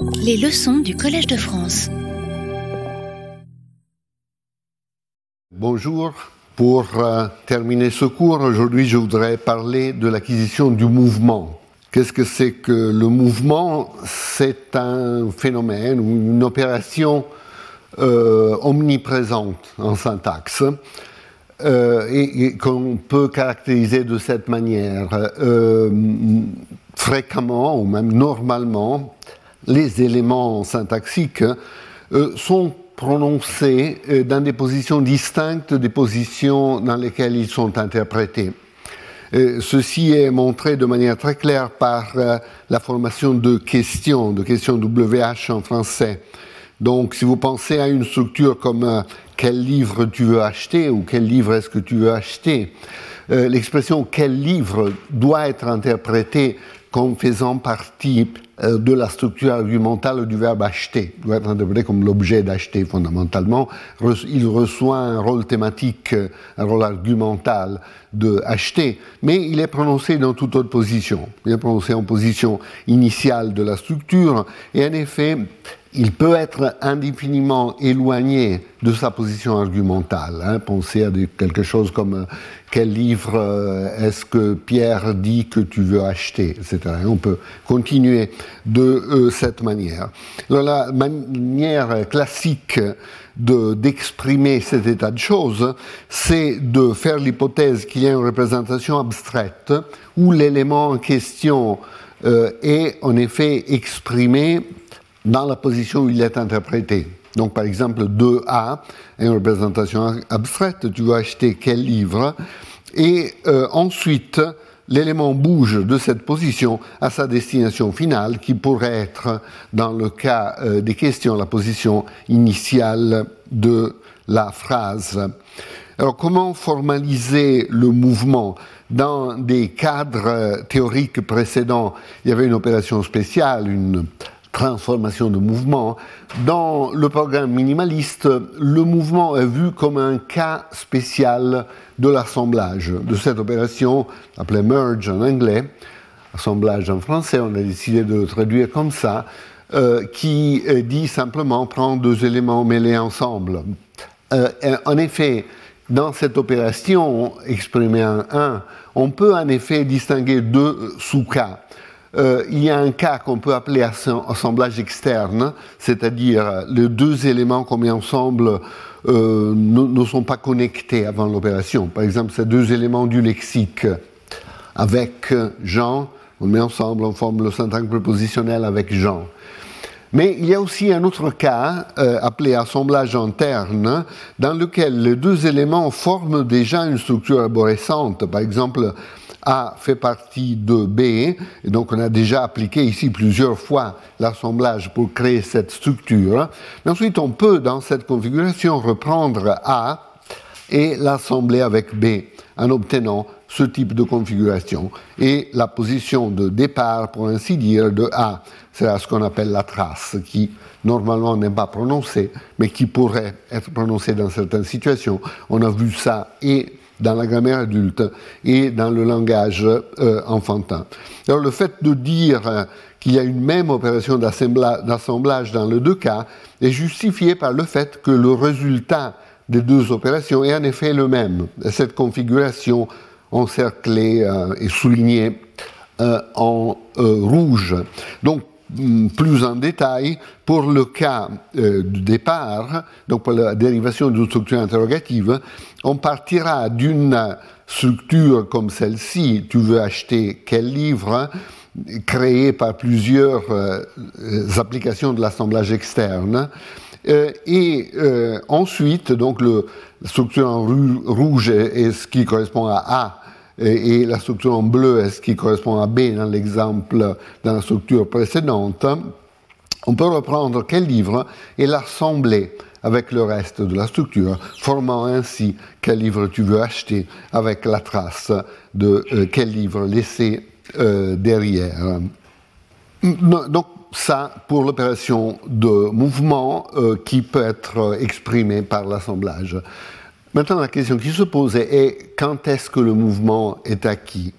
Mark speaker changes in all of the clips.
Speaker 1: Les leçons du Collège de France.
Speaker 2: Bonjour. Pour euh, terminer ce cours, aujourd'hui je voudrais parler de l'acquisition du mouvement. Qu'est-ce que c'est que le mouvement? C'est un phénomène ou une opération euh, omniprésente en syntaxe euh, et, qu'on peut caractériser de cette manière. fréquemment ou même normalement, les éléments syntaxiques sont prononcés euh, dans des positions distinctes des positions dans lesquelles ils sont interprétés. Euh, ceci est montré de manière très claire par euh, la formation de questions, de questions WH en français. Donc, si vous pensez à une structure comme quel livre tu veux acheter ou quel livre est-ce que tu veux acheter, l'expression quel livre doit être interprétée comme faisant partie euh, de la structure argumentale du verbe acheter, doit être interprété comme l'objet d'acheter fondamentalement. Il reçoit un rôle thématique, un rôle argumental de acheter, mais il est prononcé dans toute autre position. Il est prononcé en position initiale de la structure, et en effet, il peut être indéfiniment éloigné de sa position argumentale. Hein. Pensez à quelque chose comme euh, quel livre euh, est-ce que Pierre dit que tu veux acheter, etc. on peut continuer de euh, cette manière. la manière classique d'exprimer cet état de choses, c'est de faire l'hypothèse qu'il y a une représentation abstraite où l'élément en question est en effet exprimé dans la position où il est interprété. Donc, par exemple, 2A est une représentation abstraite, tu veux acheter quel livre, et euh, ensuite, l'élément bouge de cette position à sa destination finale, qui pourrait être, dans le cas euh, des questions, la position initiale de la phrase. Alors, comment formaliser le mouvement? Dans des cadres théoriques précédents, il y avait une opération spéciale, une transformation de mouvement. Dans le programme minimaliste, le mouvement est vu comme un cas spécial de l'assemblage, de cette opération appelée merge en anglais, assemblage en français, on a décidé de le traduire comme ça, euh, qui dit simplement prendre deux éléments mêlés ensemble. Euh, en effet, dans cette opération exprimée en 1, on peut en effet distinguer deux sous-cas. Euh, il y a un cas qu'on peut appeler assemblage externe, c'est-à-dire les deux éléments qu'on met ensemble euh, ne, sont pas connectés avant l'opération. Par exemple, ces deux éléments du lexique avec Jean, on met ensemble, on forme le syntaxe prépositionnel avec Jean. Mais il y a aussi un autre cas, euh, appelé assemblage interne, dans lequel les deux éléments forment déjà une structure arborescente. Par exemple, a fait partie de B, et donc on a déjà appliqué ici plusieurs fois l'assemblage pour créer cette structure. Ensuite, on peut, dans cette configuration, reprendre A et l'assembler avec B en obtenant ce type de configuration. Et la position de départ, pour ainsi dire, de A, c'est ce qu'on appelle la trace, qui normalement n'est pas prononcée, mais qui pourrait être prononcée dans certaines situations. On a vu ça et dans la grammaire adulte et dans le langage euh, enfantin. Alors le fait de dire euh, qu'il y a une même opération d'assemblage dans les deux cas est justifié par le fait que le résultat des deux opérations est en effet le même. Cette configuration encerclée euh, et soulignée en rouge. Donc plus en détail pour le cas euh, du départ, donc pour la dérivation d'une structure interrogative, on partira d'une structure comme celle-ci, tu veux acheter quel livre, créé par plusieurs euh, applications de l'assemblage externe, euh, et ensuite, donc le, la structure en rouge est ce qui correspond à A et, la structure en bleu est ce qui correspond à B dans l'exemple, dans la structure précédente, on peut reprendre quel livre et l'assembler avec le reste de la structure, formant ainsi quel livre tu veux acheter avec la trace de euh, quel livre laisser euh, derrière. Donc ça pour l'opération de mouvement euh, qui peut être exprimée par l'assemblage. Maintenant, la question qui se pose est quand est-ce que le mouvement est acquis?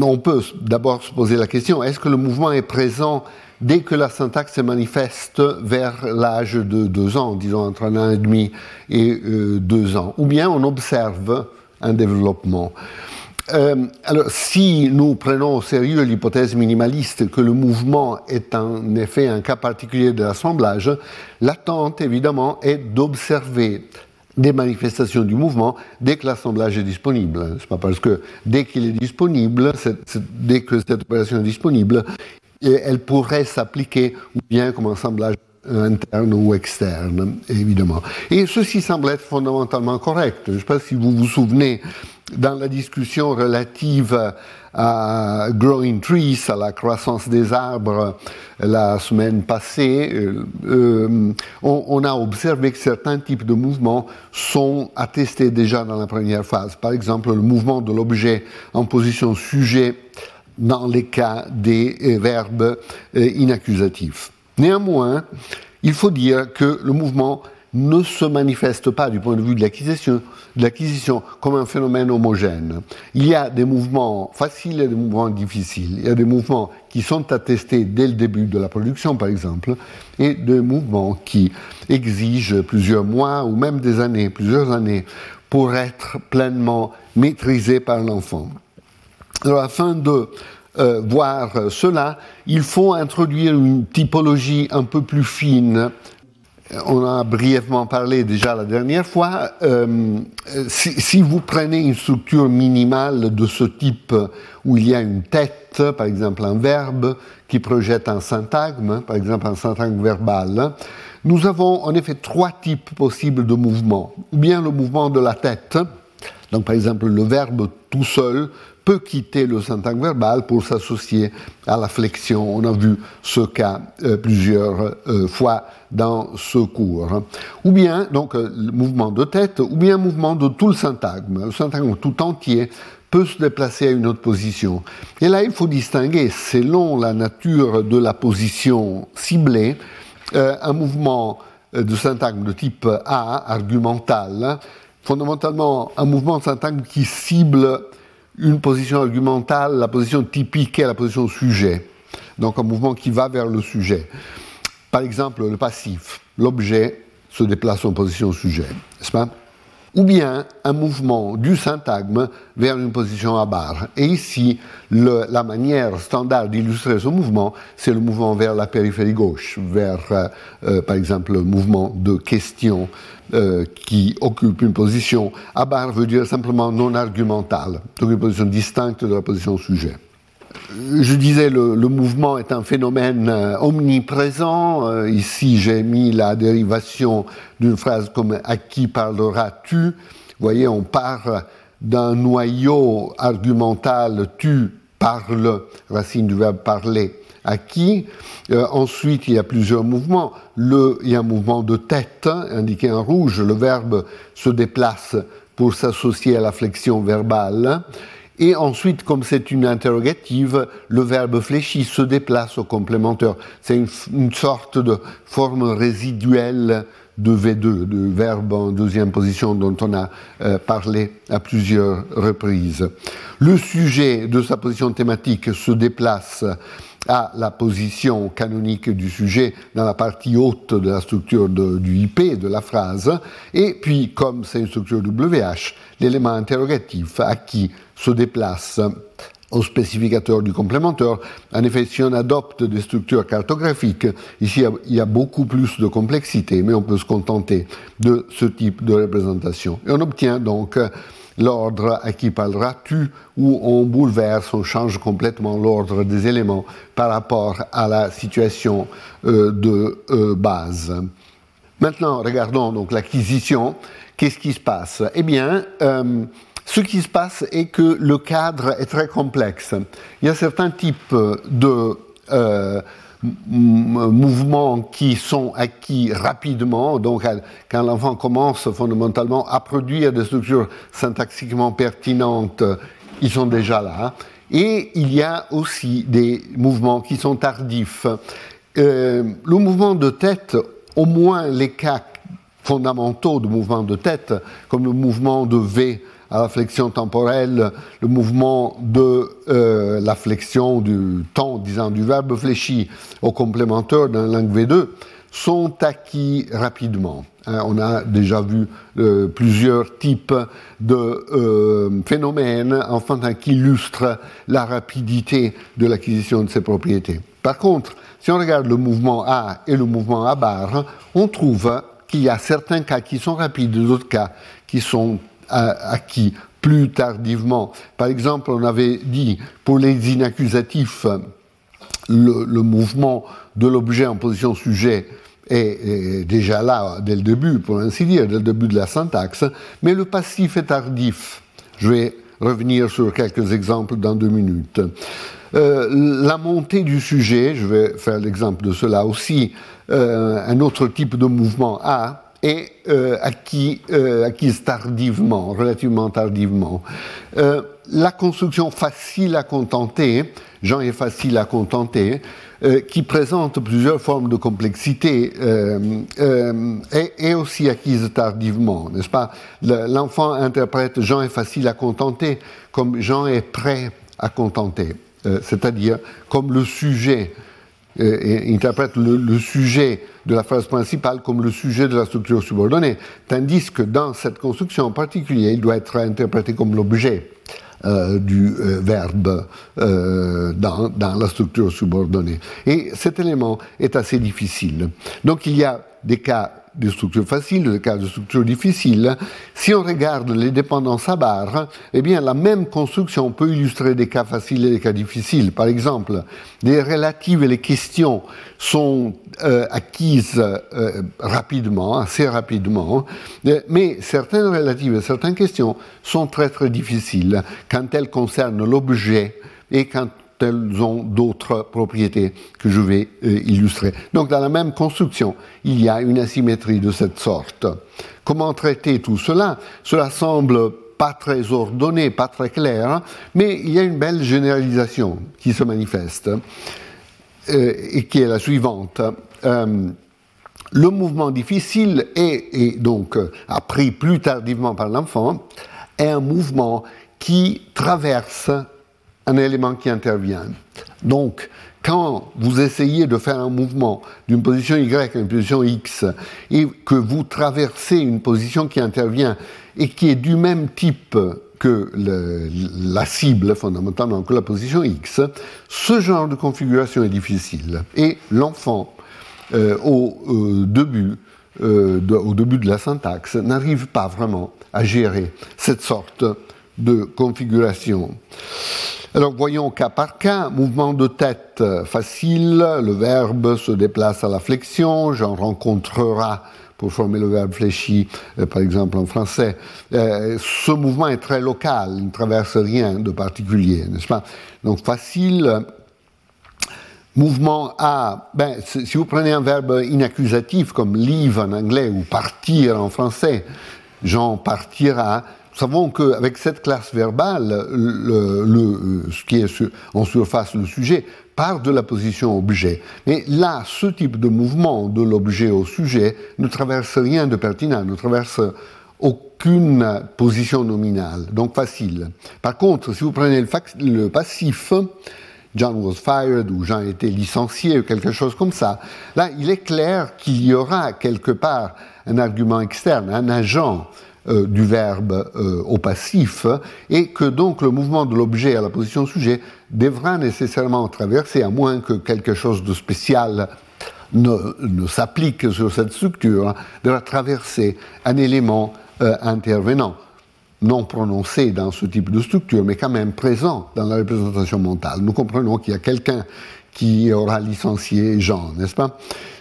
Speaker 2: On peut d'abord se poser la question est-ce que le mouvement est présent dès que la syntaxe se manifeste vers l'âge de deux ans, disons entre un an et demi et euh, deux ans, ou bien on observe un développement? Euh, alors, si nous prenons au sérieux l'hypothèse minimaliste que le mouvement est en effet un cas particulier de l'assemblage, l'attente, évidemment, est d'observer des manifestations du mouvement dès que l'assemblage est disponible. C'est pas parce que dès qu'il est disponible, dès que cette opération est disponible, elle pourrait s'appliquer ou bien comme assemblage interne ou externe, évidemment. Et ceci semble être fondamentalement correct. Je ne sais pas si vous vous souvenez dans la discussion relative à Growing Trees, à la croissance des arbres, la semaine passée, euh, euh, on, a observé que certains types de mouvements sont attestés déjà dans la première phase. Par exemple, le mouvement de l'objet en position sujet dans les cas des euh, verbes inaccusatifs. Néanmoins, il faut dire que le mouvement ne se manifeste pas du point de vue de l'acquisition, comme un phénomène homogène. Il y a des mouvements faciles et des mouvements difficiles. Il y a des mouvements qui sont attestés dès le début de la production, par exemple, et des mouvements qui exigent plusieurs mois ou même des années, plusieurs années, pour être pleinement maîtrisés par l'enfant. Alors, afin de euh, voir cela, il faut introduire une typologie un peu plus fine on en a brièvement parlé déjà la dernière fois. Euh, si, vous prenez une structure minimale de ce type où il y a une tête, par exemple un verbe qui projette un syntagme, par exemple un syntagme verbal, nous avons en effet trois types possibles de mouvements. Ou bien le mouvement de la tête, donc par exemple le verbe tout seul peut quitter le syntagme verbal pour s'associer à la flexion. On a vu ce cas euh, plusieurs euh, fois dans ce cours. Ou bien, donc, euh, le mouvement de tête, ou bien mouvement de tout le syntagme. Le syntagme tout entier peut se déplacer à une autre position. Et là, il faut distinguer, selon la nature de la position ciblée, un mouvement de syntagme de type A, argumental, fondamentalement un mouvement de syntagme qui cible une position argumentale, la position typique est la position sujet. Donc un mouvement qui va vers le sujet. Par exemple, le passif, l'objet se déplace en position sujet, n'est-ce pas? Ou bien un mouvement du syntagme vers une position à barre. Et ici, la manière standard d'illustrer ce mouvement, c'est le mouvement vers la périphérie gauche, vers, euh, euh, par exemple, le mouvement de question euh, qui occupe une position à barre veut dire simplement non argumentale, donc une position distincte de la position sujet je disais, le, le, mouvement est un phénomène euh, omniprésent. Euh, ici, j'ai mis la dérivation d'une phrase comme à qui parleras-tu? Vous voyez, on part d'un noyau argumental tu parles, racine du verbe parler, à qui. Euh, ensuite, il y a plusieurs mouvements. Le, il y a un mouvement de tête, indiqué en rouge. Le verbe se déplace pour s'associer à la flexion verbale. Et ensuite, comme c'est une interrogative, le verbe fléchi se déplace au complémentaire. C'est une, sorte de forme résiduelle de V2, de verbe en deuxième position dont on a euh, parlé à plusieurs reprises. Le sujet de sa position thématique se déplace à la position canonique du sujet dans la partie haute de la structure du IP de la phrase, et puis comme c'est une structure WH, l'élément interrogatif à qui se déplace au spécificateur du complémentaire. En effet, si on adopte des structures cartographiques, ici il y a beaucoup plus de complexité, mais on peut se contenter de ce type de représentation. Et on obtient donc l'ordre à qui parleras-tu, où on bouleverse, on change complètement l'ordre des éléments par rapport à la situation euh, de euh, base. Maintenant, regardons donc l'acquisition. Qu'est-ce qui se passe? Eh bien, euh, ce qui se passe est que le cadre est très complexe. Il y a certains types de mouvements qui sont acquis rapidement, donc quand l'enfant commence fondamentalement à produire des structures syntaxiquement pertinentes, ils sont déjà là. Et il y a aussi des mouvements qui sont tardifs. Euh, le mouvement de tête, au moins les cas fondamentaux de mouvement de tête, comme le mouvement de V à la flexion temporelle, le mouvement de euh, la flexion du temps, disant du verbe fléchi au complémentaire dans la langue V2, sont acquis rapidement. Hein, on a déjà vu euh, plusieurs types de euh, phénomènes qui illustrent la rapidité de l'acquisition de ces propriétés. Par contre, si on regarde le mouvement A et le mouvement A bar, on trouve qu'il y a certains cas qui sont rapides, d'autres cas qui sont acquis plus tardivement. Par exemple, on avait dit pour les inaccusatifs, le, mouvement de l'objet en position sujet est, déjà là dès le début, pour ainsi dire, dès le début de la syntaxe, mais le passif est tardif. Je vais revenir sur quelques exemples dans deux minutes. Euh, la montée du sujet, je vais faire l'exemple de cela aussi, euh, un autre type de mouvement A, est euh, acquis, acquise tardivement, relativement tardivement. la construction facile à contenter, Jean est facile à contenter, euh, qui présente plusieurs formes de complexité euh, euh, est, aussi acquise tardivement, n'est-ce pas? L'enfant interprète Jean est facile à contenter comme Jean est prêt à contenter, c'est-à-dire comme le sujet interprète le, sujet de la phrase principale comme le sujet de la structure subordonnée, tandis que dans cette construction en particulier, il doit être interprété comme l'objet. Euh, du euh, verbe euh, dans, dans, la structure subordonnée. Et cet élément est assez difficile. Donc il y a des cas de structure facile, des cas de structure difficile. Si on regarde les dépendances à barre, eh bien, la même construction peut illustrer des cas faciles et des cas difficiles. Par exemple, les relatives et les questions sont euh, acquises euh, rapidement, assez rapidement, mais certaines relatives et certaines questions sont très très difficiles quand elles concernent l'objet et quand elles ont d'autres propriétés que je vais euh, illustrer. Donc dans la même construction, il y a une asymétrie de cette sorte. Comment traiter tout cela? Cela semble pas très ordonné, pas très clair, mais il y a une belle généralisation qui se manifeste euh, et qui est la suivante. Euh, le mouvement difficile et donc appris plus tardivement par l'enfant est un mouvement qui traverse un élément qui intervient. Donc, quand vous essayez de faire un mouvement d'une position Y à une position X et que vous traversez une position qui intervient et qui est du même type que la cible, fondamentalement, que la position X, ce genre de configuration est difficile. Et l'enfant, euh, au, euh, début, euh, au début de la syntaxe, n'arrive pas vraiment à gérer cette sorte de configuration. Alors voyons cas par cas, mouvement de tête facile, le verbe se déplace à la flexion, j'en rencontrera pour former le verbe fléchi, euh, par exemple en français. Euh, ce mouvement est très local, il ne traverse rien de particulier, n'est-ce pas? Donc facile. Mouvement A, ben, si vous prenez un verbe inaccusatif comme leave en anglais ou partir en français, Jean partira, savons qu'avec cette classe verbale, le, ce qui est en surface le sujet part de la position objet. Mais là, ce type de mouvement de l'objet au sujet ne traverse rien de pertinent, ne traverse aucune position nominale, donc facile. Par contre, si vous prenez le, le passif, John was fired ou Jean été licencié ou quelque chose comme ça, là, il est clair qu'il y aura quelque part un argument externe, un agent euh, du verbe euh, au passif, et que donc le mouvement de l'objet à la position sujet devra nécessairement traverser, à moins que quelque chose de spécial ne, s'applique sur cette structure, devra traverser un élément euh, intervenant non prononcé dans ce type de structure, mais quand même présent dans la représentation mentale. Nous comprenons qu'il y a quelqu'un qui aura licencié Jean, n'est-ce pas?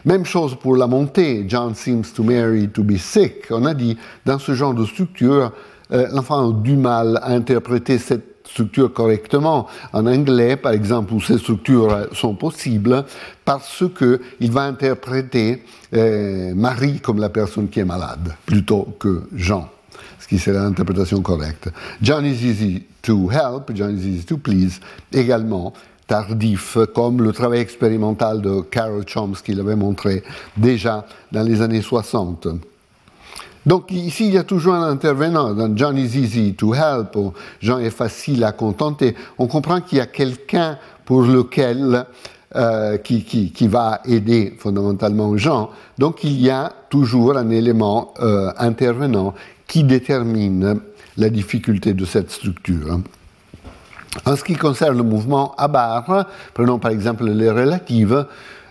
Speaker 2: Même chose pour la montée. John seems to Mary to be sick. On a dit, dans ce genre de structure, euh, l'enfant a du mal à interpréter cette structure correctement. En anglais, par exemple, où ces structures sont possibles, parce qu'il va interpréter euh, Marie comme la personne qui est malade, plutôt que Jean ce qui serait l'interprétation correcte. John is easy to help, John is easy to please, également tardif, comme le travail expérimental de Carol Chomsky l'avait montré déjà dans les années 60. Donc ici, il y a toujours un intervenant. John is easy to help, ou Jean est facile à contenter. On comprend qu'il y a quelqu'un pour lequel euh, qui, qui, va aider fondamentalement Jean. Donc il y a toujours un élément euh, intervenant qui détermine la difficulté de cette structure. En ce qui concerne le mouvement à barre, prenons par exemple les relatives,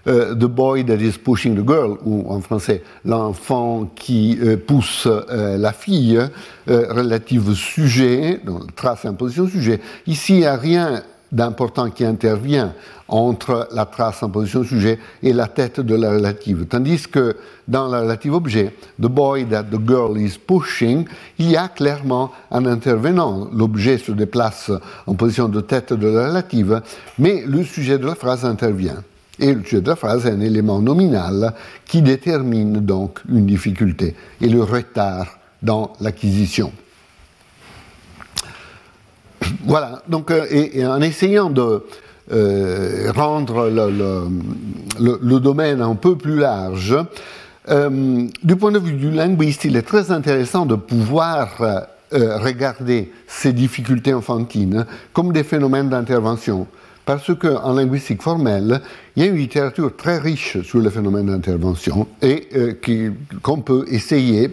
Speaker 2: euh, The boy that is pushing the girl, ou en français, l'enfant qui euh, pousse euh, la fille, relative sujet, donc trace imposition sujet. Ici, il n'y a rien d'important qui intervient entre la trace en position sujet et la tête de la relative. Tandis que dans la relative objet, the boy that the girl is pushing, il y a clairement un intervenant. L'objet se déplace en position de tête de la relative, mais le sujet de la phrase intervient. Et le sujet de la phrase est un élément nominal qui détermine donc une difficulté et le retard dans l'acquisition. Voilà, donc, euh, en essayant de euh, rendre le, domaine un peu plus large, euh, du point de vue du linguiste, il est très intéressant de pouvoir regarder ces difficultés enfantines comme des phénomènes d'intervention. Parce qu'en linguistique formelle, il y a une littérature très riche sur le phénomène d'intervention et qu'on peut essayer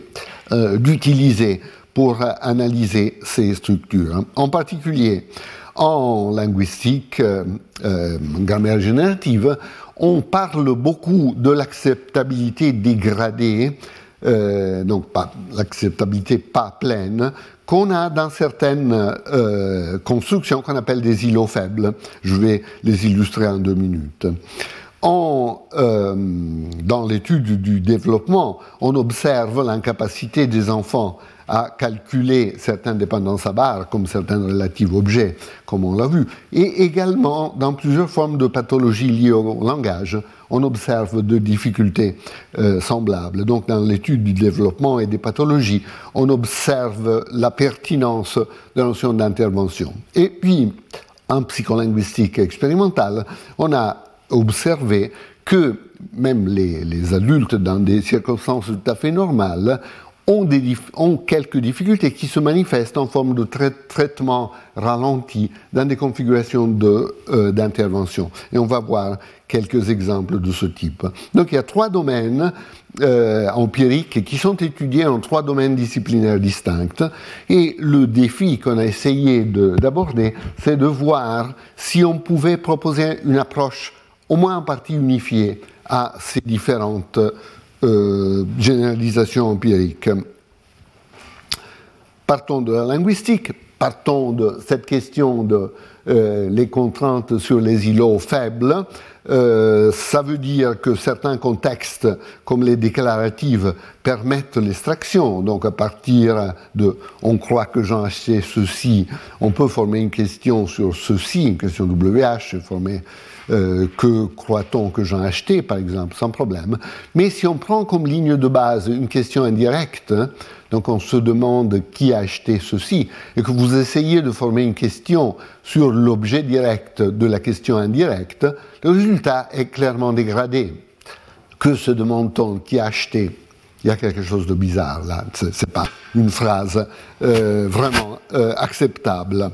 Speaker 2: d'utiliser pour analyser ces structures. En particulier, en linguistique, euh, euh, grammaire générative, on parle beaucoup de l'acceptabilité dégradée, euh, donc l'acceptabilité pas pleine, qu'on a dans certaines constructions qu'on appelle des îlots faibles. Je vais les illustrer en deux minutes. En, dans l'étude du développement, on observe l'incapacité des enfants à calculer certaines dépendances à barre, comme certains relatifs objets, comme on l'a vu. Et également, dans plusieurs formes de pathologies liées au langage, on observe de difficultés euh, semblables. Donc, dans l'étude du développement et des pathologies, on observe la pertinence de la notion d'intervention. Et puis, en psycholinguistique expérimentale, on a observé que même les, adultes, dans des circonstances tout à fait normales, ont, quelques difficultés qui se manifestent en forme de traitement ralenti dans des configurations euh, d'intervention. Et on va voir quelques exemples de ce type. Donc il y a trois domaines euh, empiriques qui sont étudiés en trois domaines disciplinaires distincts. Et le défi qu'on a essayé d'aborder, c'est de voir si on pouvait proposer une approche au moins en partie unifiée à ces différentes euh, généralisation empirique. Partons de la linguistique, partons de cette question de euh, les contraintes sur les îlots faibles. Euh, ça veut dire que certains contextes, comme les déclaratives, permettent l'extraction. Donc à partir de on croit que j'ai acheté ceci, on peut former une question sur ceci, une question WH, former euh, que croit-on que j'ai acheté, par exemple, sans problème. Mais si on prend comme ligne de base une question indirecte, donc on se demande qui a acheté ceci, et que vous essayez de former une question sur l'objet direct de la question indirecte, le résultat est clairement dégradé. Que se demande-t-on qui a acheté? Il y a quelque chose de bizarre là, ce n'est pas une phrase euh, vraiment euh, acceptable.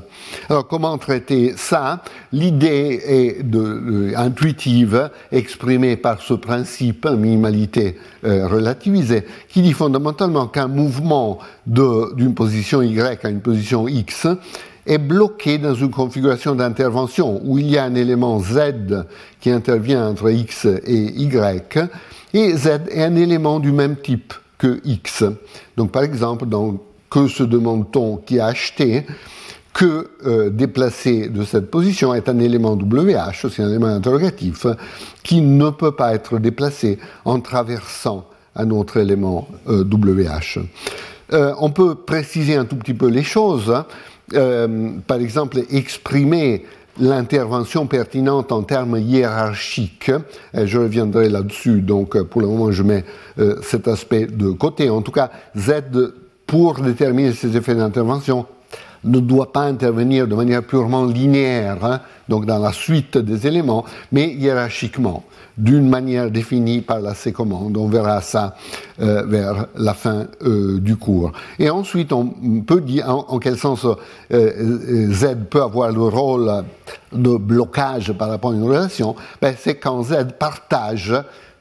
Speaker 2: Alors comment traiter ça? L'idée est euh, intuitive, exprimée par ce principe, minimalité relativisée, qui dit fondamentalement qu'un mouvement d'une position Y à une position X est bloqué dans une configuration d'intervention où il y a un élément Z qui intervient entre X et Y, et Z est un élément du même type que X. Donc par exemple, dans que se demande-t-on qui a acheté que euh, déplacer de cette position est un élément WH, c'est un élément interrogatif, qui ne peut pas être déplacé en traversant un autre élément WH. Euh, euh, on peut préciser un tout petit peu les choses. Hein. par exemple, exprimer l'intervention pertinente en termes hiérarchiques. je reviendrai là-dessus, donc euh, pour le moment je mets euh, cet aspect de côté. En tout cas, Z, pour déterminer ces effets d'intervention, ne doit pas intervenir de manière purement linéaire, hein, donc dans la suite des éléments, mais hiérarchiquement, d'une manière définie par la C-commande. On verra ça euh, vers la fin euh, du cours. Et ensuite, on peut dire en, quel sens euh, Z peut avoir le rôle de blocage par rapport à une relation? Ben, C'est quand Z partage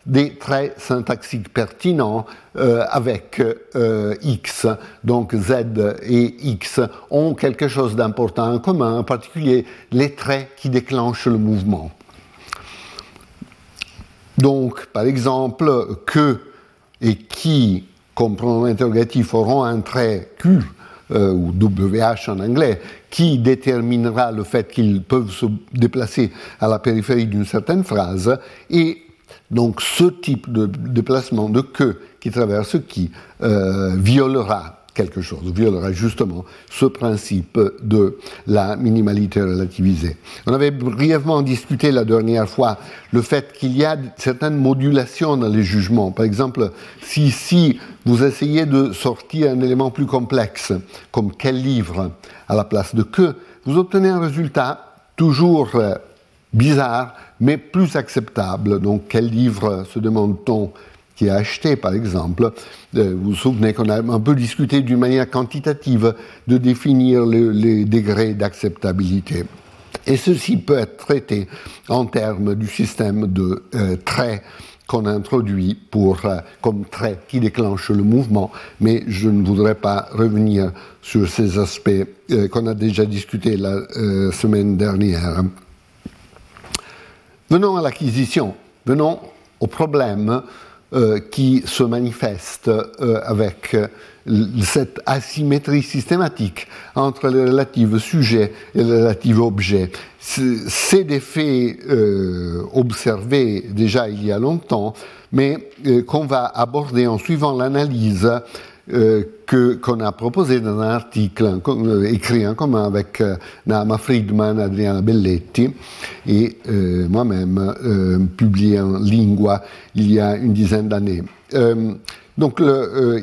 Speaker 2: des traits syntaxiques pertinents euh, avec euh, X. Donc Z et X ont quelque chose d'important en commun, en particulier les traits qui déclenchent le mouvement. Donc, par exemple, que et qui, comme pronom interrogatif, auront un trait Q, euh, ou WH en anglais, qui déterminera le fait qu'ils peuvent se déplacer à la périphérie d'une certaine phrase, et donc ce type de déplacement de que qui traverse qui euh, violera quelque chose, violera justement ce principe de la minimalité relativisée. On avait brièvement discuté la dernière fois le fait qu'il y a certaines modulations dans les jugements. Par exemple, si ici vous essayez de sortir un élément plus complexe, comme quel livre à la place de que, vous obtenez un résultat toujours euh, bizarre, mais plus acceptable. Donc, quel livre se demande-t-on qui a acheté, par exemple? Euh, Vous vous souvenez qu'on a un peu discuté d'une manière quantitative de définir les degrés d'acceptabilité. Et ceci peut être traité en termes du système de euh, traits qu'on introduit pour, euh, comme trait qui déclenche le mouvement, mais je ne voudrais pas revenir sur ces aspects qu'on a déjà discutés la semaine dernière. Venons à l'acquisition, venons au problème euh, qui se manifeste euh, avec euh, cette asymétrie systématique entre les relatifs sujets et les relatifs objets. C'est des faits observés déjà il y a longtemps, mais qu'on va aborder en suivant l'analyse euh, qu'on a proposé dans un article euh, écrit en commun avec euh, Nama Friedman, Adriana Belletti et moi-même, publié en lingua il y a une dizaine d'années. donc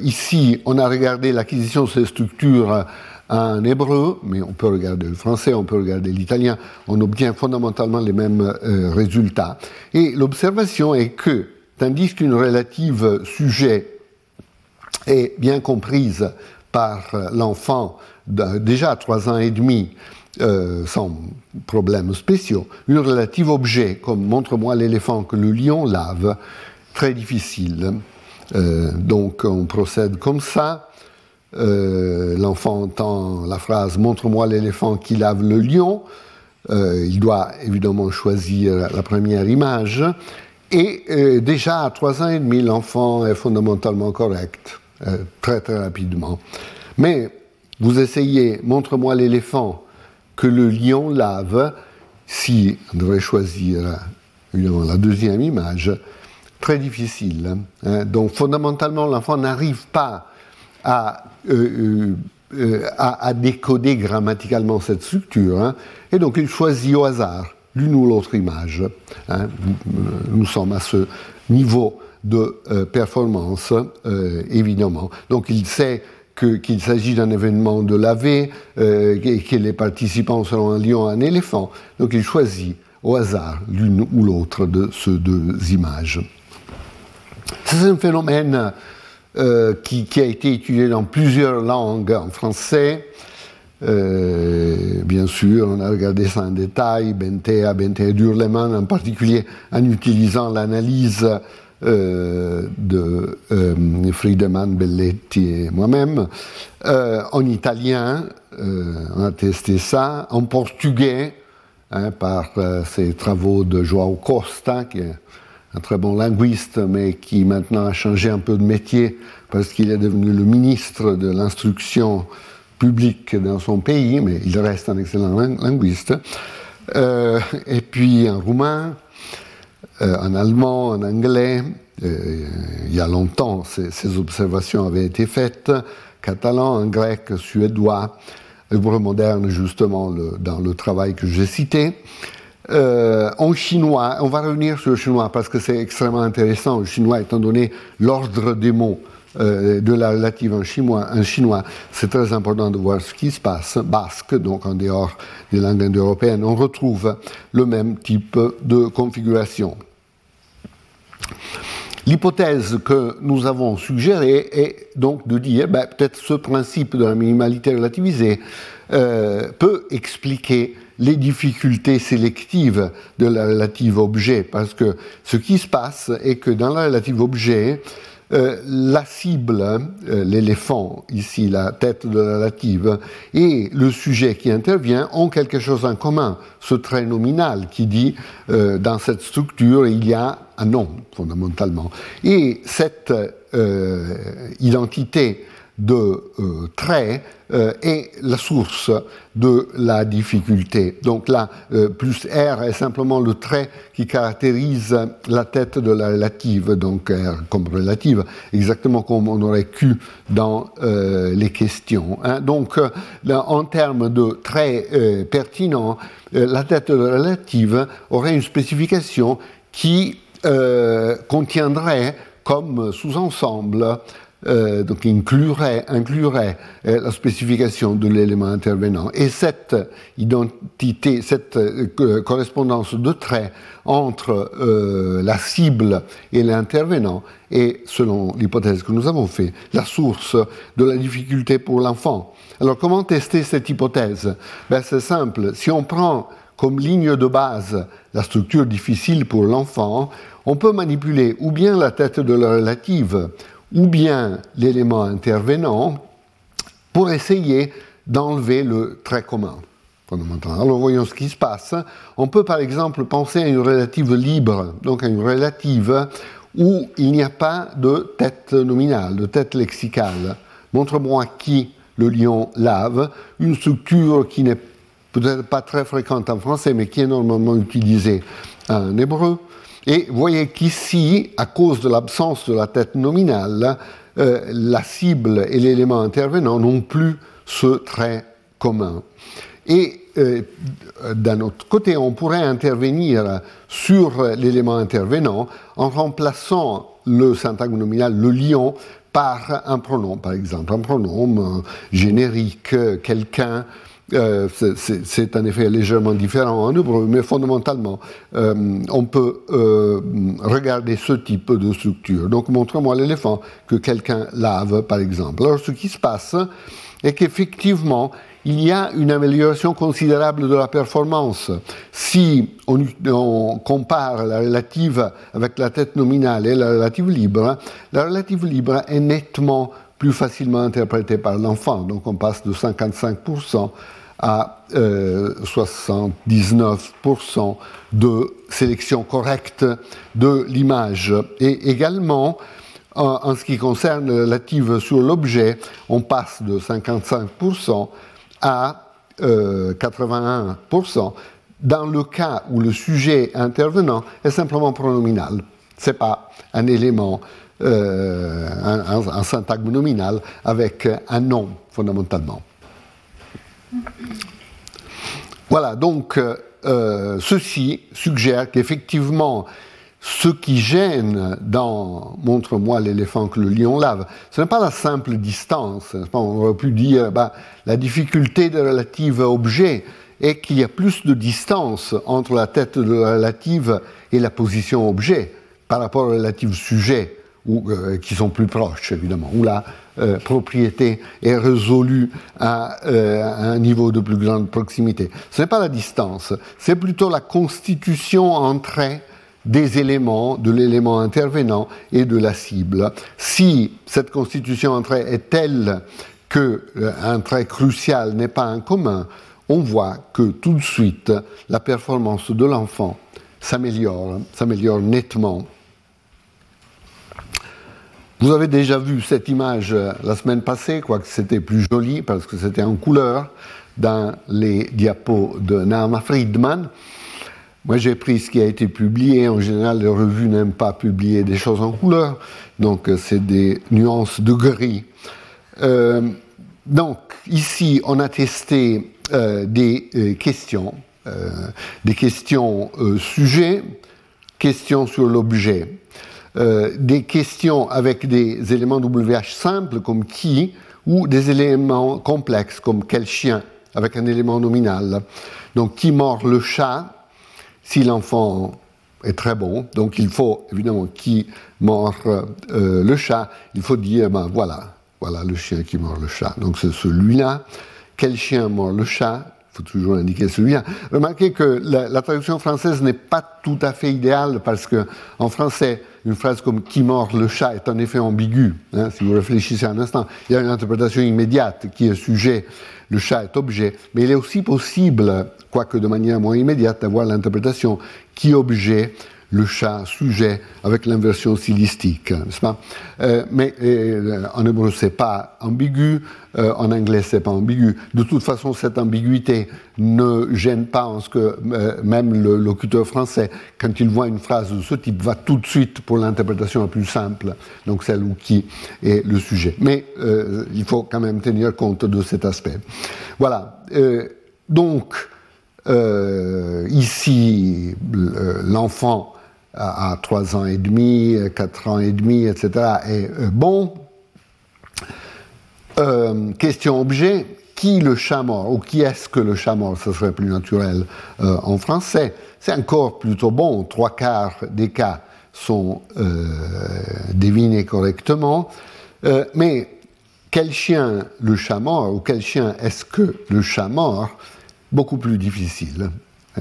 Speaker 2: ici, on a regardé l'acquisition de ces structures en hébreu, mais on peut regarder le français, on peut regarder l'italien, on obtient fondamentalement les mêmes résultats. Et l'observation est que, tandis qu'une relative sujet est bien comprise par l'enfant déjà à trois ans et demi, euh, sans problèmes spéciaux, une relative objet, comme montre-moi l'éléphant que le lion lave, très difficile. Euh, donc on procède comme ça. Euh, l'enfant entend la phrase Montre-moi l'éléphant qui lave le lion. il doit évidemment choisir la première image. Et déjà à trois ans et demi, l'enfant est fondamentalement correct. Euh, très très rapidement. Mais vous essayez, montre-moi l'éléphant que le lion lave, si on devrait choisir la deuxième image, très difficile. Hein. Donc fondamentalement, l'enfant n'arrive pas à, euh, euh, décoder grammaticalement cette structure, hein. et donc il choisit au hasard l'une ou l'autre image. Hein. Nous sommes à ce niveau de euh, performance, euh, évidemment. Donc il sait qu'il s'agit d'un événement de laver euh, et que les participants seront un lion, un éléphant. Donc il choisit au hasard l'une ou l'autre de ces deux images. C'est un phénomène qui, a été étudié dans plusieurs langues en français. bien sûr, on a regardé ça en détail, Bentea, Bentea Durleman en particulier, en utilisant l'analyse euh, de euh, Friedemann, Belletti et moi-même. Euh, en italien, on a testé ça. En portugais, hein, par ces travaux de João Costa, qui est un très bon linguiste, mais qui maintenant a changé un peu de métier parce qu'il est devenu le ministre de l'instruction publique dans son pays, mais il reste un excellent linguiste. et puis en roumain, en allemand, en anglais. Euh, il y a longtemps, ces, observations avaient été faites. Catalan, en grec, suédois, hébreu moderne, justement, dans le travail que j'ai cité. Euh, en chinois, on va revenir sur le chinois parce que c'est extrêmement intéressant, le chinois étant donné l'ordre des mots de la relative en chinois, en chinois c'est très important de voir ce qui se passe. Basque, donc en dehors des langues indo-européennes, on retrouve le même type de configuration. L'hypothèse que nous avons suggérée est donc de dire ben, peut-être ce principe de la minimalité relativisée euh, peut expliquer les difficultés sélectives de la relative objet, parce que ce qui se passe est que dans la relative objet, euh, la cible, euh, l'éléphant, ici la tête de la relative, et le sujet qui intervient ont quelque chose en commun, ce trait nominal qui dit euh, dans cette structure il y a un nom fondamentalement. Et cette identité de euh, trait euh, est la source de la difficulté. Donc là, euh, plus R est simplement le trait qui caractérise la tête de la relative, donc R comme relative, exactement comme on aurait Q dans les questions. Hein. Donc, en termes de trait pertinent, la tête de la relative aurait une spécification qui contiendrait comme sous-ensemble euh, donc inclurait, inclurait euh, la spécification de l'élément intervenant. Et cette identité, cette euh, correspondance de traits entre la cible et l'intervenant est, selon l'hypothèse que nous avons faite, la source de la difficulté pour l'enfant. Alors comment tester cette hypothèse? Ben, C'est simple. Si on prend comme ligne de base la structure difficile pour l'enfant, on peut manipuler ou bien la tête de la relative, ou bien l'élément intervenant pour essayer d'enlever le trait commun. Alors voyons ce qui se passe. On peut par exemple penser à une relative libre, donc à une relative où il n'y a pas de tête nominale, de tête lexicale. Montre-moi qui le lion lave, une structure qui n'est peut-être pas très fréquente en français, mais qui est normalement utilisée en hébreu. Et vous voyez qu'ici, à cause de l'absence de la tête nominale, euh, la cible et l'élément intervenant n'ont plus ce trait commun. Et euh, d'un autre côté, on pourrait intervenir sur l'élément intervenant en remplaçant le syntagme nominal, le lion, par un pronom, par exemple, un pronom euh, générique, quelqu'un, euh, c'est un effet légèrement différent en hébreu, mais fondamentalement, euh, on peut euh, regarder ce type de structure. Donc, montre-moi l'éléphant que quelqu'un lave, par exemple. Alors, ce qui se passe est qu'effectivement, il y a une amélioration considérable de la performance. Si on, compare la relative avec la tête nominale et la relative libre, la relative libre est nettement plus facilement interprétée par l'enfant. Donc on passe de 55% à 79% euh, de sélection correcte de l'image. Et également, en, ce qui concerne la relative sur l'objet, on passe de 55% à 81% euh, dans le cas où le sujet intervenant est simplement pronominal. Ce n'est pas un élément, euh, un, un nominal avec un nom fondamentalement. Voilà, donc euh, euh, ceci suggère qu'effectivement, ce qui gêne dans Montre-moi l'éléphant que le lion lave, ce n'est pas la simple distance. On aurait pu dire bah, la difficulté de relative objet est qu'il y a plus de distance entre la tête de la relative et la position objet par rapport au relative sujet, ou, euh, qui sont plus proches évidemment, où la euh, propriété est résolue euh, à, un niveau de plus grande proximité. Ce n'est pas la distance, c'est plutôt la constitution en trait des éléments, de l'élément intervenant et de la cible. Si cette constitution en trait est telle qu'un trait crucial n'est pas en commun, on voit que tout de suite la performance de l'enfant s'améliore, s'améliore nettement vous avez déjà vu cette image euh, la semaine passée, quoique c'était plus joli parce que c'était en couleur dans les diapos de Naama Friedman. Moi, j'ai pris ce qui a été publié. En général, les revues n'aiment pas publier des choses en couleur, donc euh, c'est des nuances de gris. Euh, donc, ici, on a testé des questions, des questions sujets, questions sur l'objet. Des questions avec des éléments WH simples comme qui ou des éléments complexes comme quel chien avec un élément nominal. Donc qui mord le chat si l'enfant est très bon. Donc il faut évidemment qui mord le chat, il faut dire ben voilà, voilà le chien qui mord le chat. Donc c'est celui-là. Quel chien mord le chat? Il faut toujours indiquer celui-là. Remarquez que la, traduction française n'est pas tout à fait idéale parce que en français, une phrase comme qui mord le chat est en effet ambiguë. Hein, si vous réfléchissez un instant, il y a une interprétation immédiate qui est sujet, le chat est objet, mais il est aussi possible, quoique de manière moins immédiate, d'avoir l'interprétation qui objet le chat sujet avec l'inversion stylistique, n'est-ce pas? Euh, Mais euh, en hébreu, c'est pas ambigu, euh, en anglais, c'est pas ambigu. De toute façon, cette ambiguïté ne gêne pas en ce que même le locuteur français, quand il voit une phrase de ce type, va tout de suite pour l'interprétation la plus simple, donc celle où qui est le sujet. Mais il faut quand même tenir compte de cet aspect. Voilà. donc, ici, l'enfant à, 3 ans et demi, 4 ans et demi, etc., est euh, bon. Euh, question objet, qui le chat mort ou qui est-ce que le chat mort, ce serait plus naturel euh, en français. C'est encore plutôt bon, trois quarts des cas sont devinés correctement, mais quel chien le chat mort ou quel chien est-ce que le chat mort, beaucoup plus difficile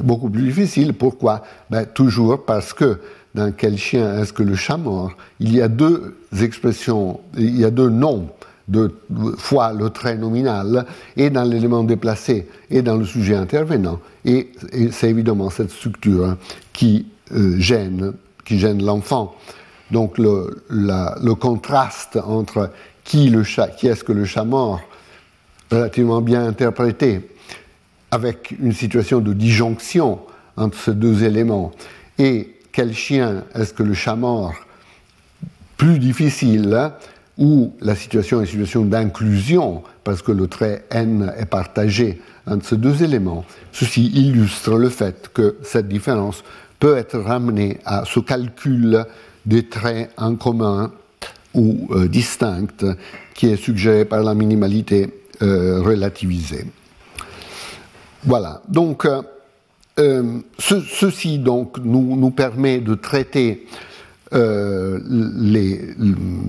Speaker 2: beaucoup plus difficile. Pourquoi? Ben, Toujours parce que dans quel chien est-ce que le chat mort Il y a deux expressions, il y a deux noms de fois le trait nominal, et dans l'élément déplacé, et dans le sujet intervenant. Et, c'est évidemment cette structure qui euh, gêne, qui gêne l'enfant. Donc le, contraste entre qui, le chat, qui est-ce que le chat mort, relativement bien interprété, avec une situation de disjonction entre ces deux éléments. Et quel chien est-ce que le chat mort plus difficile, hein, ou la situation est une situation d'inclusion, parce que le trait n est partagé entre ces deux éléments? Ceci illustre le fait que cette différence peut être ramenée à ce calcul des traits en commun ou euh, distincts qui est suggéré par la minimalité euh, relativisée. Voilà. Donc, euh, euh, ceci donc nous, nous, permet de traiter euh, les,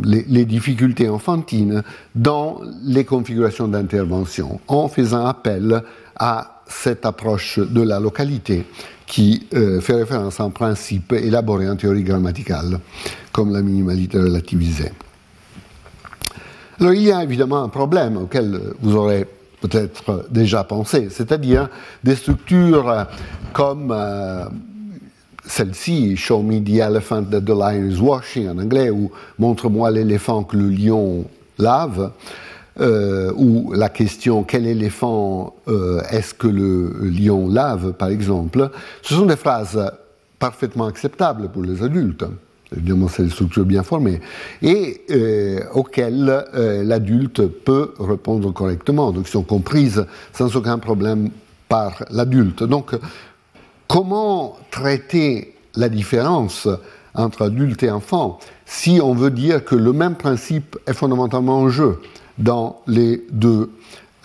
Speaker 2: les, difficultés enfantines dans les configurations d'intervention en faisant appel à cette approche de la localité qui fait référence un principe élaboré en théorie grammaticale, comme la minimalité relativisée. Alors il y a évidemment un problème auquel vous aurez peut-être déjà pensé, c'est-à-dire des structures comme euh, celle-ci, Show me the elephant that the lion is washing en anglais, ou Montre-moi l'éléphant que le lion lave, euh, ou la question quel éléphant euh, est-ce que le lion lave, par exemple, ce sont des phrases parfaitement acceptables pour les adultes évidemment c'est une structure bien formée, et euh, auxquelles euh, l'adulte peut répondre correctement, donc sont comprises sans aucun problème par l'adulte. Donc comment traiter la différence entre adulte et enfant si on veut dire que le même principe est fondamentalement en jeu dans les deux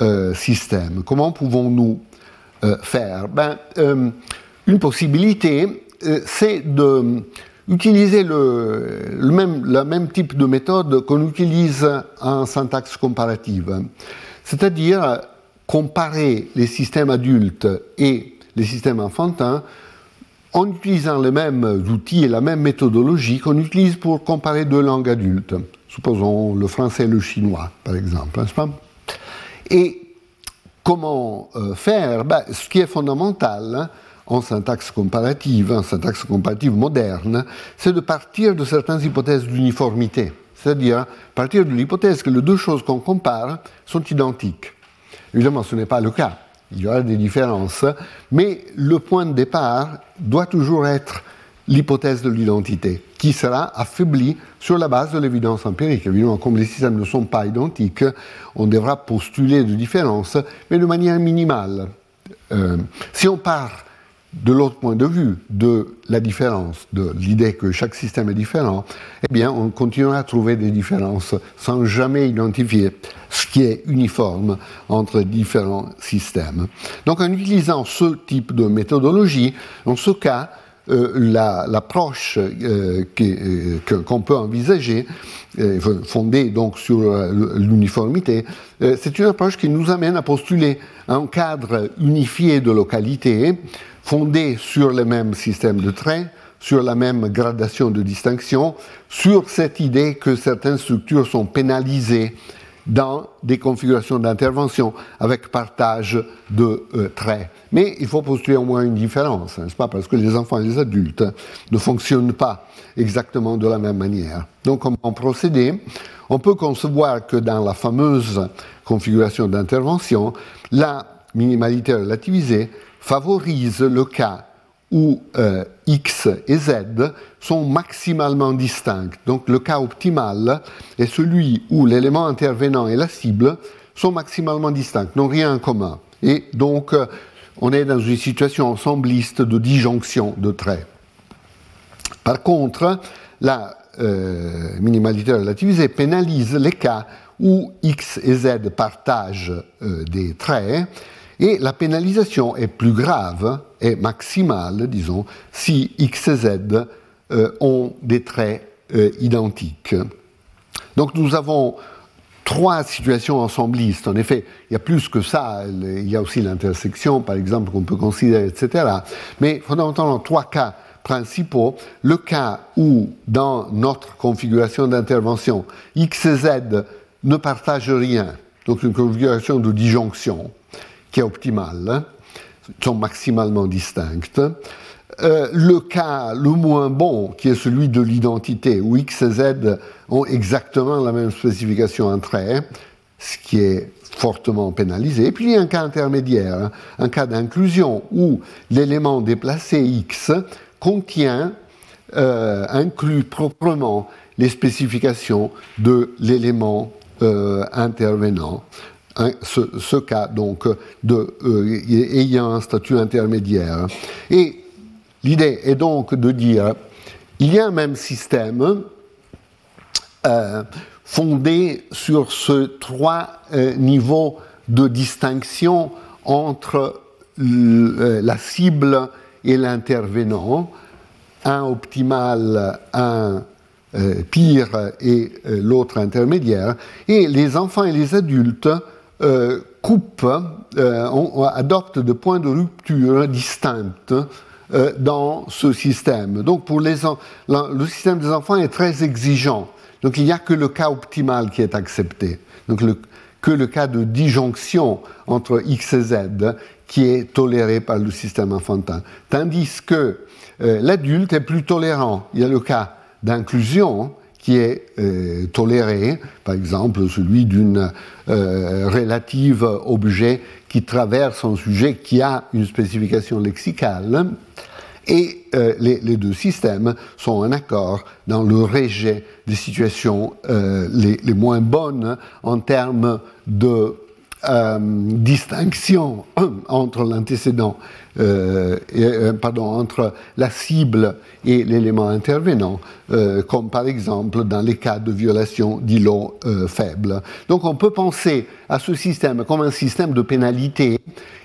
Speaker 2: euh, systèmes? Comment pouvons-nous faire? Ben, Une possibilité, c'est de utiliser le, même, type de méthode qu'on utilise en syntaxe comparative, c'est-à-dire comparer les systèmes adultes et les systèmes enfantins en utilisant les mêmes outils et la même méthodologie qu'on utilise pour comparer deux langues adultes. Supposons le français et le chinois, par exemple. Et comment euh, faire? Ben, Ce qui est fondamental, en syntaxe comparative, en syntaxe comparative moderne, c'est de partir de certaines hypothèses d'uniformité, c'est-à-dire partir de l'hypothèse que les deux choses qu'on compare sont identiques. Évidemment, ce n'est pas le cas. Il y aura des différences, mais le point de départ doit toujours être l'hypothèse de l'identité, qui sera affaiblie sur la base de l'évidence empirique. Évidemment, comme les systèmes ne sont pas identiques, on devra postuler de différences, mais de manière minimale. Euh, si on part de l'autre point de vue de la différence, de l'idée que chaque système est différent, eh bien, on continuera à trouver des différences sans jamais identifier ce qui est uniforme entre différents systèmes. Donc, en utilisant ce type de méthodologie, dans ce cas, euh, l'approche euh, euh, qu'on peut envisager, fondée donc sur l'uniformité, c'est une approche qui nous amène à postuler un cadre unifié de localité fondé sur le même système de traits, sur la même gradation de distinction, sur cette idée que certaines structures sont pénalisées dans des configurations d'intervention avec partage de euh, traits. Mais il faut postuler au moins une différence, n'est-ce pas Parce que les enfants et les adultes ne fonctionnent pas exactement de la même manière. Donc, comment procéder On peut concevoir que dans la fameuse configuration d'intervention, la minimalité relativisée favorise le cas où euh, X et Z sont maximalement distincts. Donc le cas optimal est celui où l'élément intervenant et la cible sont maximalement distincts, n'ont rien en commun. Et donc euh, on est dans une situation ensembliste de disjonction de traits. Par contre, la euh, minimalité relativisée pénalise les cas où X et Z partagent des traits et la pénalisation est plus grave et maximale, disons, si X et Z euh, ont des traits euh, identiques. Donc nous avons trois situations ensemblistes. En effet, il y a plus que ça. Il y a aussi l'intersection, par exemple, qu'on peut considérer, etc. Mais fondamentalement, trois cas principaux. Le cas où, dans notre configuration d'intervention, X et Z ne partagent rien, donc une configuration de disjonction qui est optimale, hein, sont maximalement distinctes. Euh, le cas le moins bon, qui est celui de l'identité, où X et Z ont exactement la même spécification en traits, ce qui est fortement pénalisé. Et puis il y a un cas intermédiaire, hein, un cas d'inclusion, où l'élément déplacé X contient, euh, inclut proprement les spécifications de l'élément euh, intervenant ce, cas donc de, euh, ayant un statut intermédiaire. Et l'idée est donc de dire il y a un même système euh, fondé sur ce trois euh, niveaux de distinction entre la cible et l'intervenant, un optimal, un pire et l'autre intermédiaire, et les enfants et les adultes coupe, euh, on, adopte des points de rupture distincts euh, dans ce système. Donc pour les le système des enfants est très exigeant. Donc il n'y a que le cas optimal qui est accepté. Donc que le cas de disjonction entre X et Z qui est toléré par le système enfantin. Tandis que l'adulte est plus tolérant. Il y a le cas d'inclusion qui est euh, toléré, par exemple celui d'une euh, relative objet qui traverse un sujet qui a une spécification lexicale, et euh, les, deux systèmes sont en accord dans le rejet des situations les, les, moins bonnes en termes de euh, distinction entre l'antécédent, euh, euh, pardon, entre la cible et l'élément intervenant, comme par exemple dans les cas de violation d'îlots faibles. Donc on peut penser à ce système comme un système de pénalité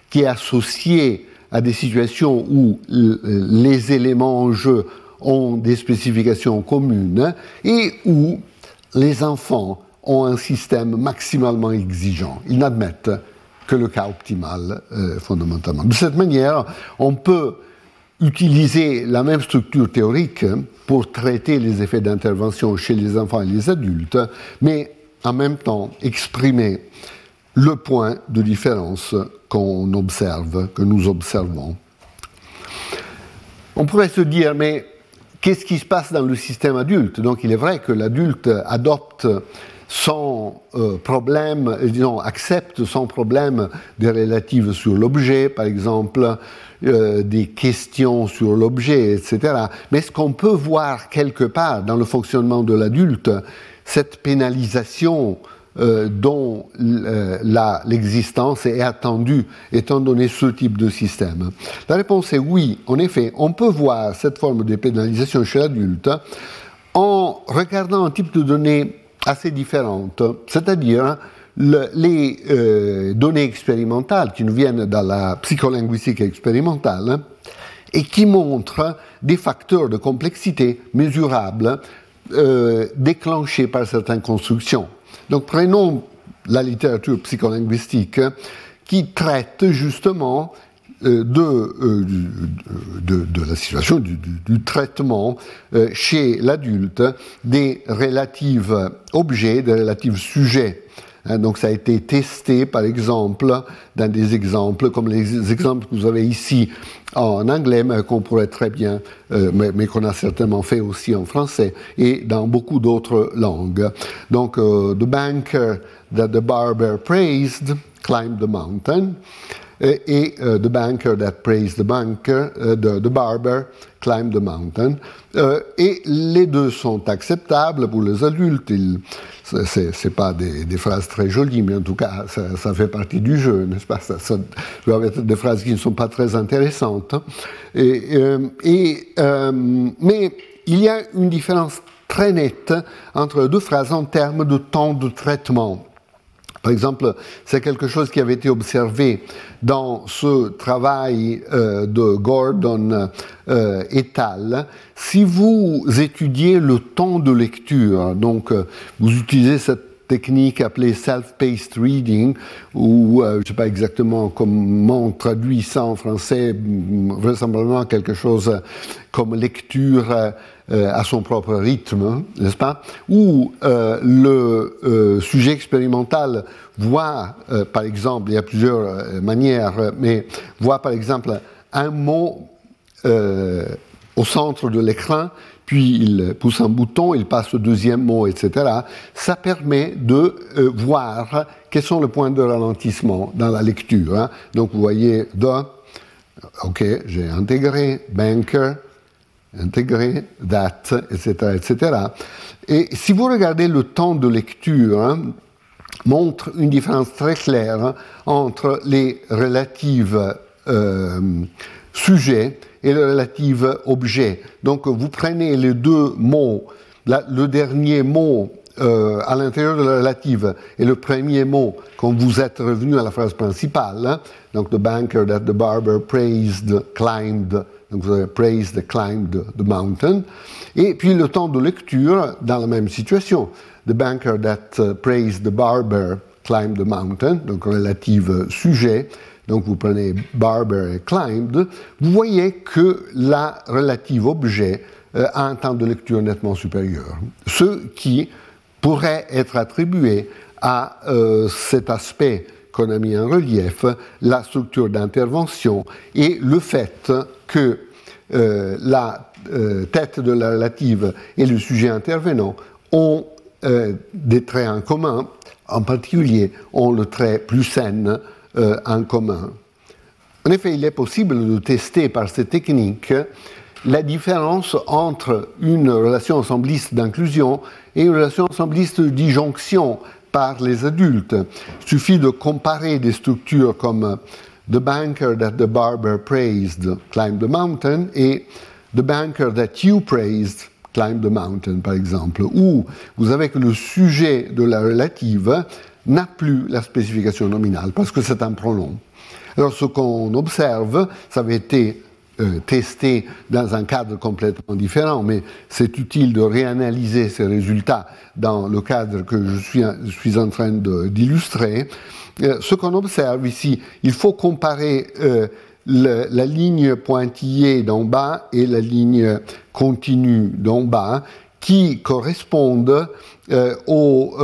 Speaker 2: qui est associé à des situations où les éléments en jeu ont des spécifications communes et où les enfants ont un système maximalement exigeant. Ils n'admettent que le cas optimal, euh, fondamentalement. De cette manière, on peut utiliser la même structure théorique pour traiter les effets d'intervention chez les enfants et les adultes, mais en même temps exprimer le point de différence qu'on observe, que nous observons. On pourrait se dire, mais qu'est-ce qui se passe dans le système adulte? Donc il est vrai que l'adulte adopte sans euh, problème, disons, accepte sans problème des relatives sur l'objet, par exemple, euh, des questions sur l'objet, etc. Mais est-ce qu'on peut voir quelque part dans le fonctionnement de l'adulte cette pénalisation euh, dont l'existence est attendue étant donné ce type de système La réponse est oui. En effet, on peut voir cette forme de pénalisation chez l'adulte en regardant un type de données assez différentes, c'est-à-dire les euh, données expérimentales qui nous viennent de la psycholinguistique expérimentale et qui montrent des facteurs de complexité mesurables euh, déclenchés par certaines constructions. Donc prenons la littérature psycholinguistique qui traite justement euh, de, de, la situation du, traitement chez l'adulte des relatives objets, des relatifs sujets Hein, donc ça a été testé, par exemple, dans des exemples comme les exemples que vous avez ici en anglais, mais qu'on pourrait très bien, euh, mais, qu'on a certainement fait aussi en français et dans beaucoup d'autres langues. Donc, euh, The banker that the barber praised climbed the mountain et uh, The Banker That Praised the Banker, uh, the, Barber Climbed the Mountain. Euh, et les deux sont acceptables pour les adultes. Ce n'est pas des, phrases très jolies, mais en tout cas, ça, fait partie du jeu, n'est-ce pas? Ça, ça, être des phrases qui ne sont pas très intéressantes. Euh, euh, mais il y a une différence très nette entre deux phrases en termes de temps de traitement. Par exemple, c'est quelque chose qui avait été observé dans ce travail euh, de Gordon euh, et al. Si vous étudiez le temps de lecture, donc euh, vous utilisez cette technique appelée self-paced reading, ou je ne sais pas exactement comment on traduit ça en français, vraisemblablement quelque chose comme lecture euh, à son propre rythme, n'est-ce pas? Où euh, le euh, sujet expérimental voit, par exemple, il y a plusieurs manières, mais voit par exemple un mot au centre de l'écran, puis il pousse un bouton, il passe au deuxième mot, etc. Ça permet de voir quels sont les points de ralentissement dans la lecture. Hein. Donc vous voyez, de, ok, j'ai intégré, banker, intégrer, date, etc., etc. Et si vous regardez le temps de lecture, hein, montre une différence très claire entre les relatives euh, sujets et les relatives objets. Donc vous prenez les deux mots, le dernier mot euh, à l'intérieur de la relative et le premier mot quand vous êtes revenu à la phrase principale, hein, donc the banker that the barber praised, climbed, donc vous avez praise the climb the, mountain. Et puis le temps de lecture dans la même situation. The banker that uh, praised the barber climbed the mountain, donc relative sujet. Donc vous prenez barber climbed. Vous voyez que la relative objet euh, a un temps de lecture nettement supérieur. Ce qui pourrait être attribué à euh, cet aspect qu'on a mis en relief, la structure d'intervention et le fait que euh, la euh, tête de la relative et le sujet intervenant ont euh, des traits en commun, en particulier ont le trait plus sain en commun. En effet, il est possible de tester par ces techniques la différence entre une relation ensembliste d'inclusion et une relation ensembliste de disjonction par les adultes. Il suffit de comparer des structures comme The banker that the barber praised climbed the mountain et The banker that you praised climbed the mountain, par exemple, où vous avez que le sujet de la relative n'a plus la spécification nominale parce que c'est un pronom. Alors ce qu'on observe, ça avait été euh, testé dans un cadre complètement différent, mais c'est utile de réanalyser ces résultats dans le cadre que je suis, en train d'illustrer. Euh, ce qu'on observe ici, il faut comparer euh, la ligne pointillée d'en bas et la ligne continue d'en bas qui correspondent aux,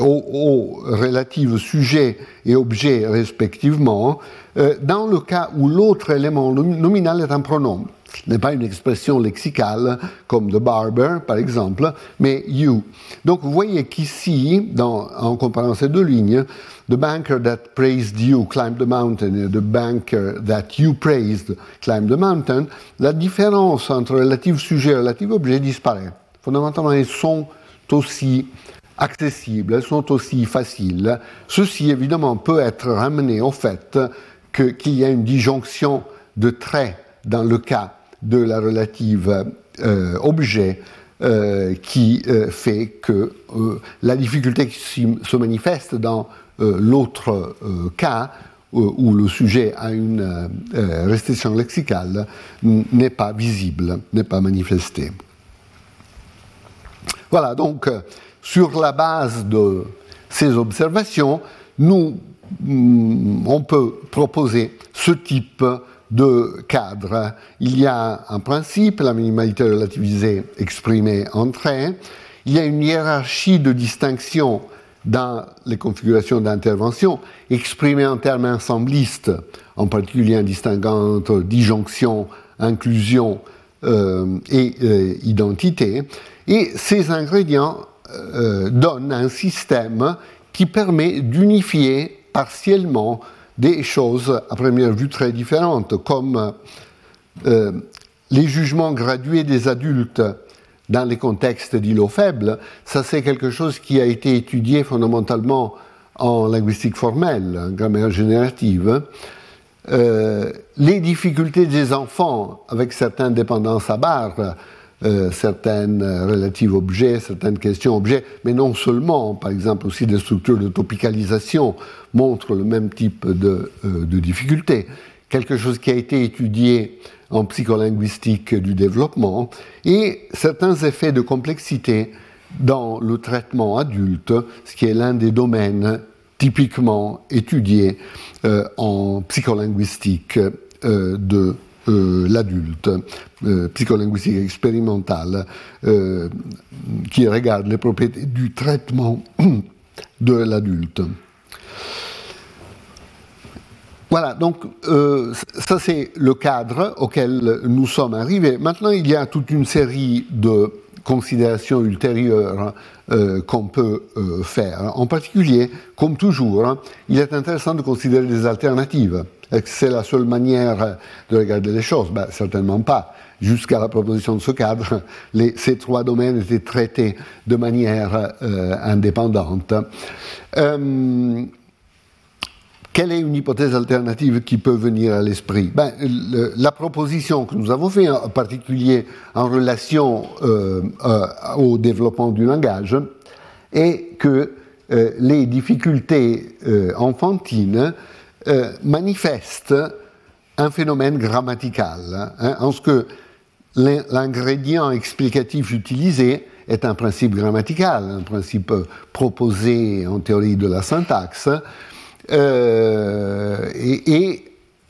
Speaker 2: aux, relatifs sujets et objets respectivement euh, dans le cas où l'autre élément nominal est un pronom. Ce n'est pas une expression lexicale comme the barber, par exemple, mais you. Donc vous voyez qu'ici, en comparant ces deux lignes, the banker that praised you climbed the mountain et the banker that you praised climbed the mountain, la différence entre relatif sujet et relatif objet disparaît. Fondamentalement, ils sont aussi accessibles, elles sont aussi faciles. Ceci, évidemment, peut être ramené au fait qu'il y a une disjonction de traits dans le cas de la relative euh, objet euh, qui euh, fait que la difficulté qui se manifeste dans l'autre cas où le sujet a une restriction lexicale n'est pas visible, n'est pas manifestée. Voilà, donc sur la base de ces observations, nous, on peut proposer ce type de cadre. Il y a un principe, la minimalité relativisée exprimée en. Il y a une hiérarchie de distinction dans les configurations d'intervention exprimée en termes ensemblistes, en particulier en distinguant entre disjonction, inclusion euh, et euh, identité. Et ces ingrédients euh, donnent un système qui permet d'unifier partiellement des choses à première vue très différentes, comme euh, les jugements gradués des adultes dans les contextes d'îlots faibles. Ça, c'est quelque chose qui a été étudié fondamentalement en linguistique formelle, en grammaire générative. Euh, les difficultés des enfants avec certaines dépendances à barre, euh, certaines relatives objets, certaines questions objets, mais non seulement, par exemple aussi des structures de topicalisation montrent le même type de, euh, difficultés. Quelque chose qui a été étudié en psycholinguistique du développement et certains effets de complexité dans le traitement adulte, ce qui est l'un des domaines typiquement étudiés euh, en psycholinguistique de euh, l'adulte, euh, psycholinguistique expérimentale, euh, qui regarde les propriétés du traitement de l'adulte. Voilà, donc ça c'est le cadre auquel nous sommes arrivés. Maintenant, il y a toute une série de considérations ultérieures qu'on peut faire. En particulier, comme toujours, il est intéressant de considérer des alternatives. C'est la seule manière de regarder les choses? Ben, Certainement pas. Jusqu'à la proposition de ce cadre, ces trois domaines étaient traités de manière euh, indépendante. Euh, quelle est une hypothèse alternative qui peut venir à l'esprit? Ben, La proposition que nous avons faite, en particulier en relation euh, au développement du langage, est que les difficultés enfantines euh, manifeste un phénomène grammatical, hein, en ce que l'ingrédient explicatif utilisé est un principe grammatical, un principe proposé en théorie de la syntaxe, euh, et,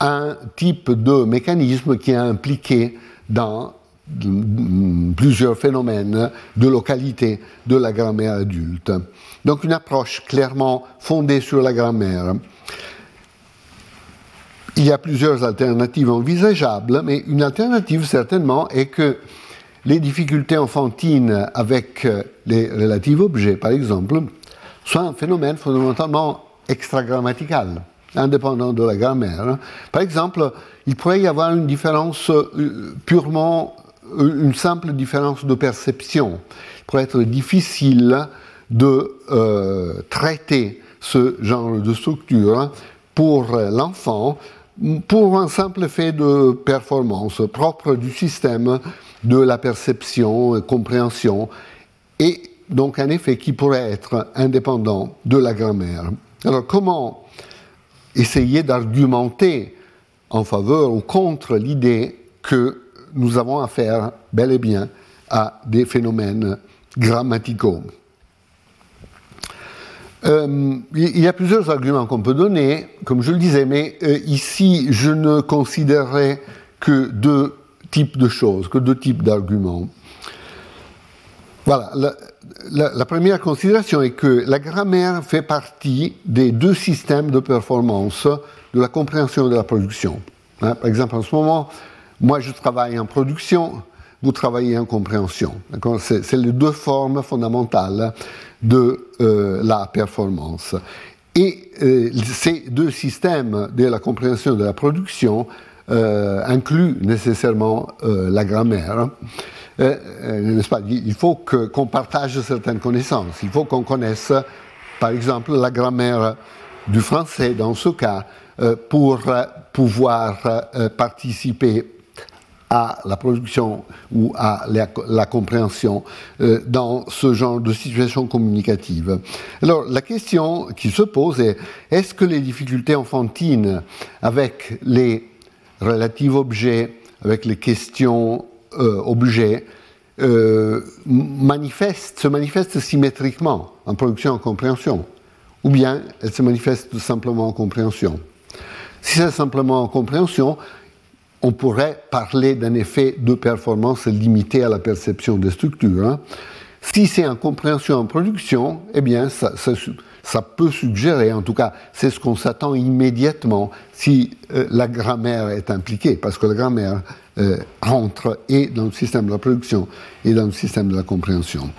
Speaker 2: un type de mécanisme qui est impliqué dans plusieurs phénomènes de localité de la grammaire adulte. Donc une approche clairement fondée sur la grammaire. Il y a plusieurs alternatives envisageables, mais une alternative certainement est que les difficultés enfantines avec les relatifs objets, par exemple, soient un phénomène fondamentalement extragrammatical, indépendant de la grammaire. Par exemple, il pourrait y avoir une différence euh, purement, euh, une simple différence de perception. Il pourrait être difficile de traiter ce genre de structure pour l'enfant pour un simple fait de performance propre du système de la perception et compréhension, et donc un effet qui pourrait être indépendant de la grammaire. Alors comment essayer d'argumenter en faveur ou contre l'idée que nous avons affaire bel et bien à des phénomènes grammaticaux? Euh, il y a plusieurs arguments qu'on peut donner, comme je le disais, mais euh, ici, je ne considérerai que deux types de choses, que deux types d'arguments. Voilà, première considération est que la grammaire fait partie des deux systèmes de performance de la compréhension de la production. Hein, par exemple, en ce moment, moi je travaille en production, vous travaillez en compréhension. C'est les deux formes fondamentales de euh, la performance. Et euh, ces deux systèmes de la compréhension de la production inclut nécessairement la grammaire. N'est-ce pas Il faut qu'on partage certaines connaissances. Il faut qu'on connaisse, par exemple, la grammaire du français dans ce cas pour pouvoir participer à la production ou à la, compréhension euh, dans ce genre de situation communicative. Alors la question qui se pose est est-ce que les difficultés enfantines avec les relatifs objets, avec les questions euh, objets, euh, se manifestent symétriquement en production et en compréhension ou bien elles se manifestent simplement en compréhension si c'est simplement en compréhension, on pourrait parler d'un effet de performance limité à la perception des structures. Hein. Si c'est en compréhension en production, eh bien, ça, peut suggérer, en tout cas, c'est ce qu'on s'attend immédiatement si euh, la grammaire est impliquée, parce que la grammaire euh, entre et dans le système de la production et dans le système de la compréhension.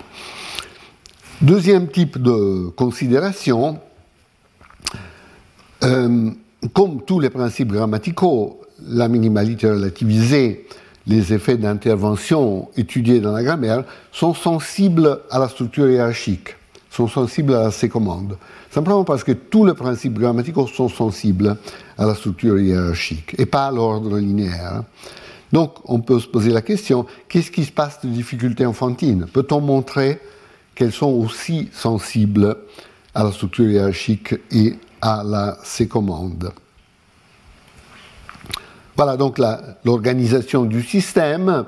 Speaker 2: Deuxième type de considération, euh, comme tous les principes grammaticaux, la minimalité relativisée, les effets d'intervention étudiés dans la grammaire sont sensibles à la structure hiérarchique, sont sensibles à ces commandes. Simplement parce que tous les principes grammaticaux sont sensibles à la structure hiérarchique et pas à l'ordre linéaire. Donc on peut se poser la question, qu'est-ce qui se passe de difficultés enfantines? Peut-on montrer qu'elles sont aussi sensibles à la structure hiérarchique et à la, ces commandes? Voilà donc l'organisation du système,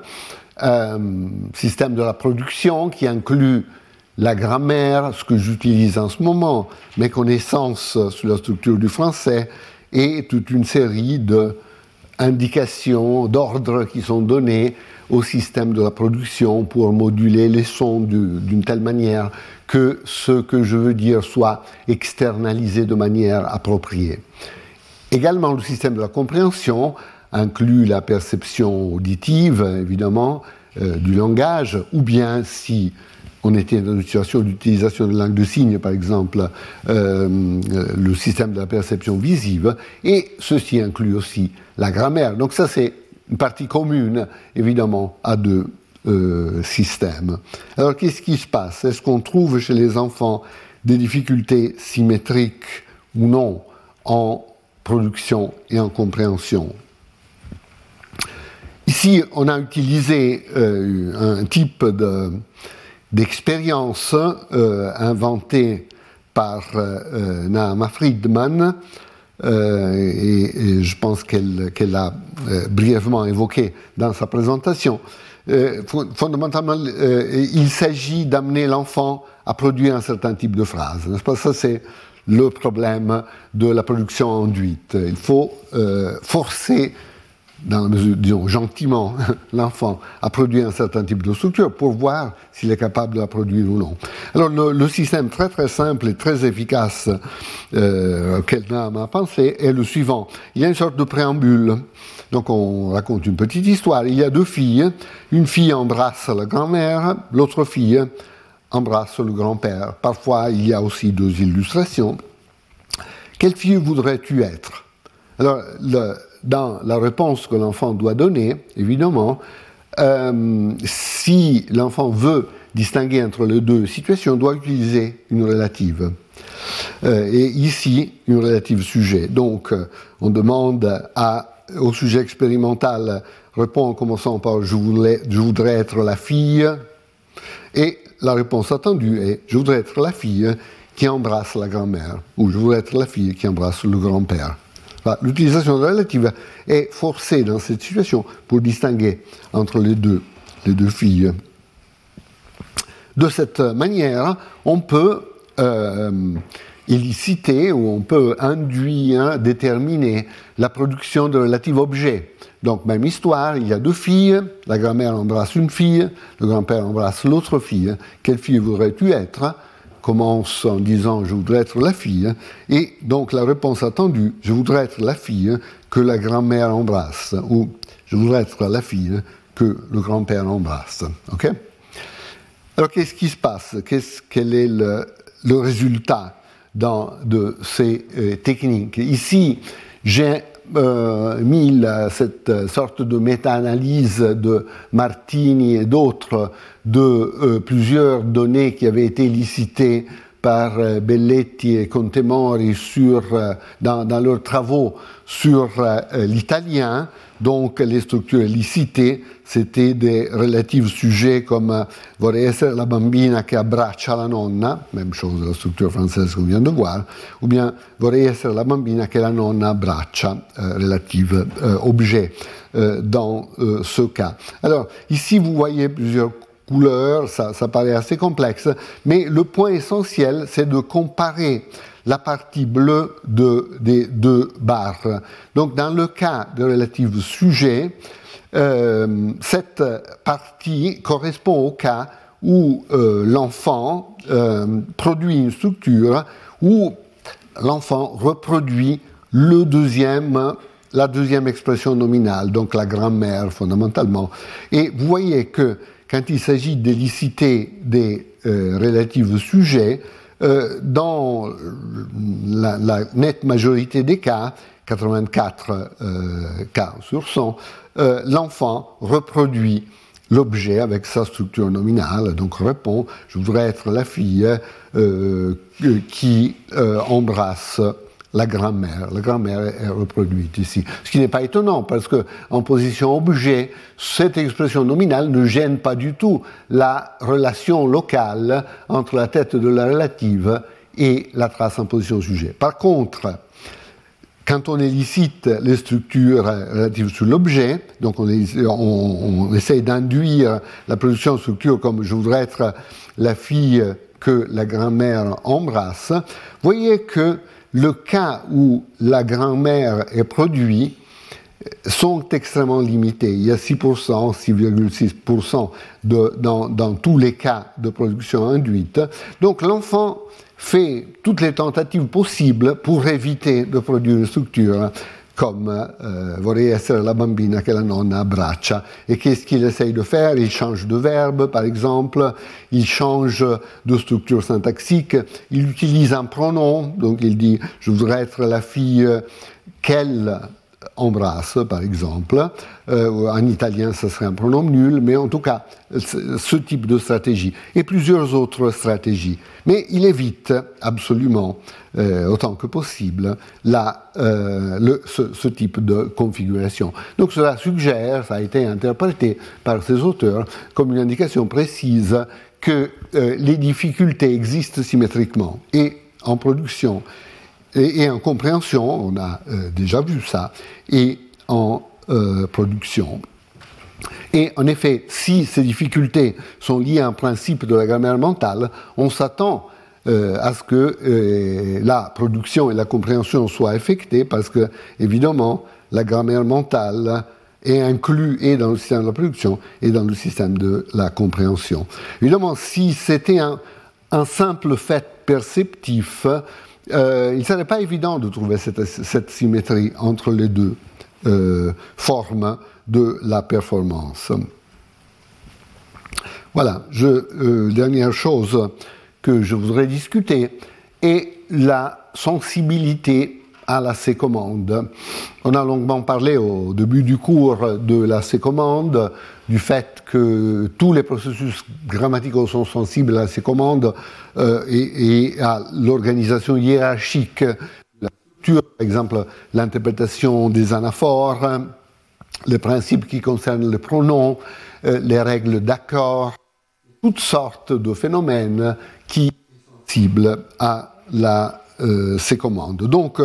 Speaker 2: euh, système de la production qui inclut la grammaire, ce que j'utilise en ce moment, mes connaissances sur la structure du français et toute une série d'indications, d'ordres qui sont donnés au système de la production pour moduler les sons d'une telle manière que ce que je veux dire soit externalisé de manière appropriée. Également, le système de la compréhension inclut la perception auditive, évidemment, euh, du langage, ou bien si on était dans une situation d'utilisation de langue de signes, par exemple, euh, le système de la perception visive, et ceci inclut aussi la grammaire. Donc ça, c'est une partie commune, évidemment, à deux euh, systèmes. Alors, qu'est-ce qui se passe? Est-ce qu'on trouve chez les enfants des difficultés symétriques ou non en production et en compréhension? Ici, on a utilisé euh, un type d'expérience euh, inventée par euh, Naama Friedman, et, je pense qu'elle l'a brièvement évoqué dans sa présentation. fondamentalement, il s'agit d'amener l'enfant à produire un certain type de phrase. N'est-ce pas? Ça, c'est le problème de la production induite. Il faut forcer dans la mesure, disons, gentiment, l'enfant à produire un certain type de structure pour voir s'il est capable de la produire ou non. Alors, le, système très très simple et très efficace euh, auquel a pensé est le suivant. Il y a une sorte de préambule. Donc, on raconte une petite histoire. Il y a deux filles. Une fille embrasse la grand-mère, l'autre fille embrasse le grand-père. Parfois, il y a aussi deux illustrations. Quelle fille voudrais-tu être? Alors, le, dans la réponse que l'enfant doit donner, évidemment, euh, si l'enfant veut distinguer entre les deux situations, il doit utiliser une relative. Euh, et ici, une relative sujet. Donc, euh, on demande au sujet expérimental, répond en commençant par je, voulais, je voudrais être la fille. Et la réponse attendue est je voudrais être la fille qui embrasse la grand-mère, ou je voudrais être la fille qui embrasse le grand-père. L'utilisation relative est forcée dans cette situation pour distinguer entre les deux, les deux filles. De cette manière, on peut euh, illiciter ou on peut induire, déterminer la production de relatifs objets. Donc, même histoire, il y a deux filles, la grand-mère embrasse une fille, le grand-père embrasse l'autre fille. Quelle fille voudrais-tu être? Commence en disant je voudrais être la fille, et donc la réponse attendue, je voudrais être la fille que la grand-mère embrasse, ou je voudrais être la fille que le grand-père embrasse. Alors qu'est-ce qui se passe? Quel est le, résultat dans, de ces euh, techniques? Ici, j'ai mis cette sorte de méta-analyse de Martini et d'autres de plusieurs données qui avaient été licitées par Belletti et Contemori sur, dans, dans leurs travaux sur l'italien, donc les structures licitées, c'était des relatifs sujets comme vorrei essere la bambina che abbraccia la nonna, même chose la structure française qu'on vient de voir, ou bien vorrei essere la bambina che la nonna abbraccia, euh, relative euh, objet euh, dans euh, ce cas. Alors ici vous voyez plusieurs couleurs, ça, ça paraît assez complexe, mais le point essentiel c'est de comparer la partie bleue de, des deux barres. Donc dans le cas de relative sujet, euh, cette partie correspond au cas où euh, l'enfant euh, produit une structure où l'enfant reproduit le deuxième, la deuxième expression nominale, donc la grammaire fondamentalement. Et vous voyez que quand il s'agit d'éliciter des relatives sujets, euh, dans la, nette majorité des cas, 84 euh, cas sur 100, euh, l'enfant reproduit l'objet avec sa structure nominale, donc répond Je voudrais être la fille qui embrasse la grand-mère. La grand-mère est reproduite ici. Ce qui n'est pas étonnant parce que en position objet, cette expression nominale ne gêne pas du tout la relation locale entre la tête de la relative et la trace en position sujet. Par contre, quand on élicite les structures relatives sur l'objet, donc on, essaye d'induire la production de structure comme je voudrais être la fille que la grand-mère embrasse, voyez que le cas où la grand-mère est produite sont extrêmement limités. Il y a 6%, 6,6% dans, dans tous les cas de production induite. Donc l'enfant fait toutes les tentatives possibles pour éviter de produire une structure comme euh, vorrei essere la bambina che la nonna abbraccia. Et qu'est-ce qu'il essaye de faire Il change de verbe, par exemple, il change de structure syntaxique, il utilise un pronom, donc il dit je voudrais être la fille qu'elle embrasse, par exemple. Euh, en italien, ce serait un pronom nul, mais en tout cas, ce type de stratégie. Et plusieurs autres stratégies. Mais il évite absolument, euh, autant que possible, la, euh, ce, ce, type de configuration. Donc cela suggère, ça a été interprété par ces auteurs comme une indication précise que les difficultés existent symétriquement et en production et, en compréhension, on a euh, déjà vu ça, et en euh, production. Et en effet, si ces difficultés sont liées à un principe de la grammaire mentale, on s'attend euh, à ce que la production et la compréhension soient affectées parce que, évidemment, la grammaire mentale est inclue et dans le système de la production et dans le système de la compréhension. Évidemment, si c'était un, un simple fait perceptif, euh, il ne serait pas évident de trouver cette, symétrie entre les deux euh, formes de la performance. Voilà, je, euh, dernière chose que je voudrais discuter est la sensibilité à la C-commande. On a longuement parlé au début du cours de la C-commande, du fait que tous les processus grammaticaux sont sensibles à ces commandes euh, et, à l'organisation hiérarchique la par exemple l'interprétation des anaphores, les principes qui concernent les pronoms, euh, les règles d'accord, toutes sortes de phénomènes qui sont sensibles à la, ces commandes. Donc,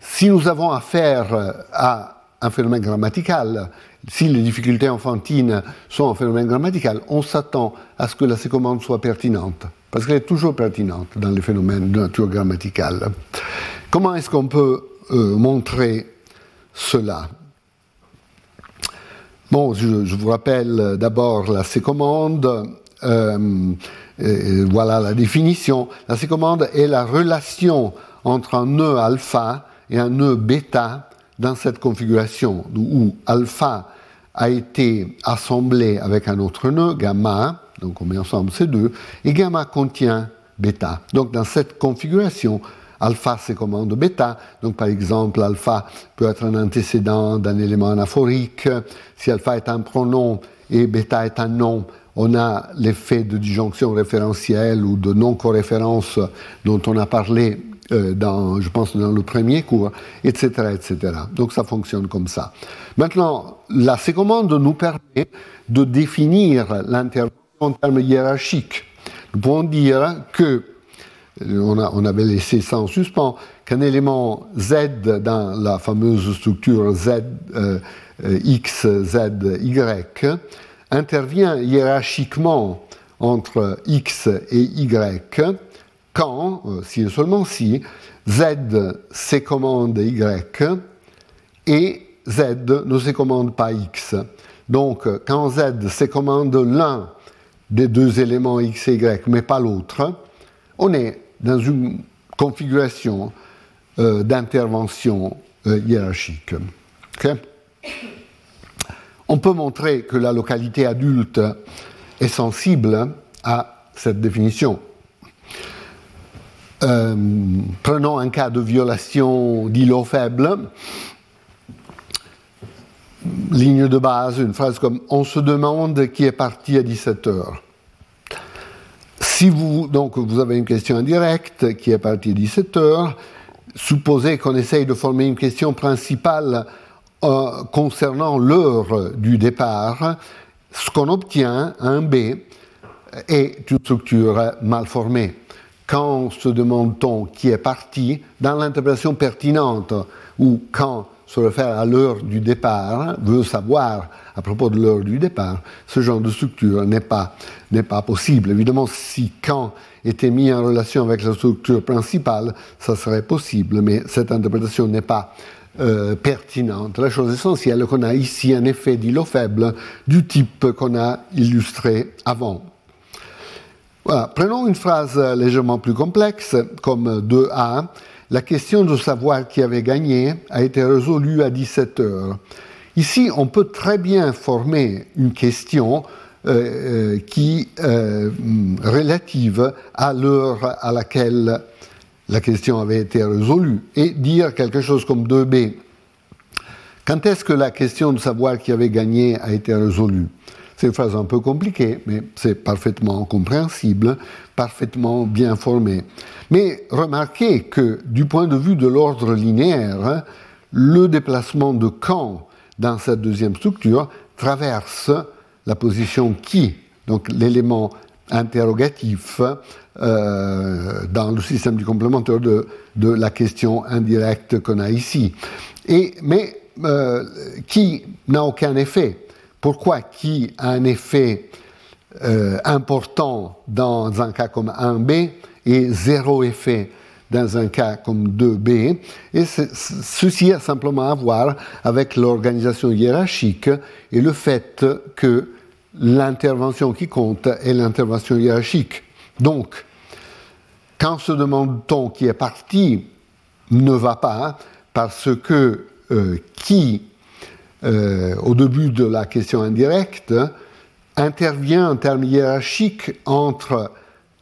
Speaker 2: si nous avons affaire à un phénomène grammatical, si les difficultés enfantines sont un phénomène grammatical, on s'attend à ce que la sécommande soit pertinente, parce qu'elle est toujours pertinente dans les phénomènes de nature grammaticale. Comment est-ce qu'on peut euh, montrer cela? Bon, je, vous rappelle d'abord la sécommande. Euh, voilà la définition. La sécommande est la relation entre un nœud alpha et un nœud bêta dans cette configuration où alpha a été assemblé avec un autre nœud, gamma, donc on met ensemble ces deux, et gamma contient bêta. Donc dans cette configuration, alpha commande bêta. Donc par exemple, alpha peut être un antécédent d'un élément anaphorique. Si alpha est un pronom et bêta est un nom, on a l'effet de disjonction référentielle ou de non-corréférence dont on a parlé euh, dans, je pense, dans le premier cours, etc., etc. Donc ça fonctionne comme ça. Maintenant, la commande nous permet de définir l'intervention en termes hiérarchiques. Nous pouvons dire que, on, a, avait laissé ça en suspens, qu'un élément Z dans la fameuse structure Z, euh, X, Z, Y intervient hiérarchiquement entre X et Y quand, euh, si et seulement si, Z se commande Y et Z ne se commande pas X. Donc, quand Z se commande l'un des deux éléments X et Y, mais pas l'autre, on est dans une configuration euh, d'intervention euh, hiérarchique. On peut montrer que la localité adulte est sensible à cette définition. Euh, prenons un cas de violation d'îlot faible. Ligne de base, une phrase comme On se demande qui est parti à 17 heures. Si vous, donc, vous avez une question indirecte qui est partie à 17 heures, supposez qu'on essaye de former une question principale euh, concernant l'heure du départ, ce qu'on obtient, un B, est une structure mal formée quand se demande-t-on qui est parti, dans l'interprétation pertinente, ou quand se réfère à l'heure du départ, veut savoir à propos de l'heure du départ, ce genre de structure n'est pas, n'est pas possible. Évidemment, si quand était mis en relation avec la structure principale, ça serait possible, mais cette interprétation n'est pas euh, pertinente. La chose essentielle qu'on a ici un effet d'îlot faible du type qu'on a illustré avant. Prenons une phrase légèrement plus complexe, comme 2a. La question de savoir qui avait gagné a été résolue à 17 heures. Ici, on peut très bien former une question euh, euh, qui euh, relative à l'heure à laquelle la question avait été résolue et dire quelque chose comme 2b. Quand est-ce que la question de savoir qui avait gagné a été résolue? C'est une phrase un peu compliquée, mais c'est parfaitement compréhensible, parfaitement bien formé. Mais remarquez que du point de vue de l'ordre linéaire, le déplacement de Kant dans cette deuxième structure traverse la position qui, donc l'élément interrogatif euh, dans le système du complémentaire de, la question indirecte qu'on a ici. Et, mais euh, qui n'a aucun effet? Pourquoi qui a un effet euh, important dans un cas comme 1b et zéro effet dans un cas comme 2b. Et ceci a simplement à voir avec l'organisation hiérarchique et le fait que l'intervention qui compte est l'intervention hiérarchique. Donc, quand se demande-t-on qui est parti, ne va pas parce que euh, qui euh, au début de la question indirecte, intervient en termes hiérarchiques entre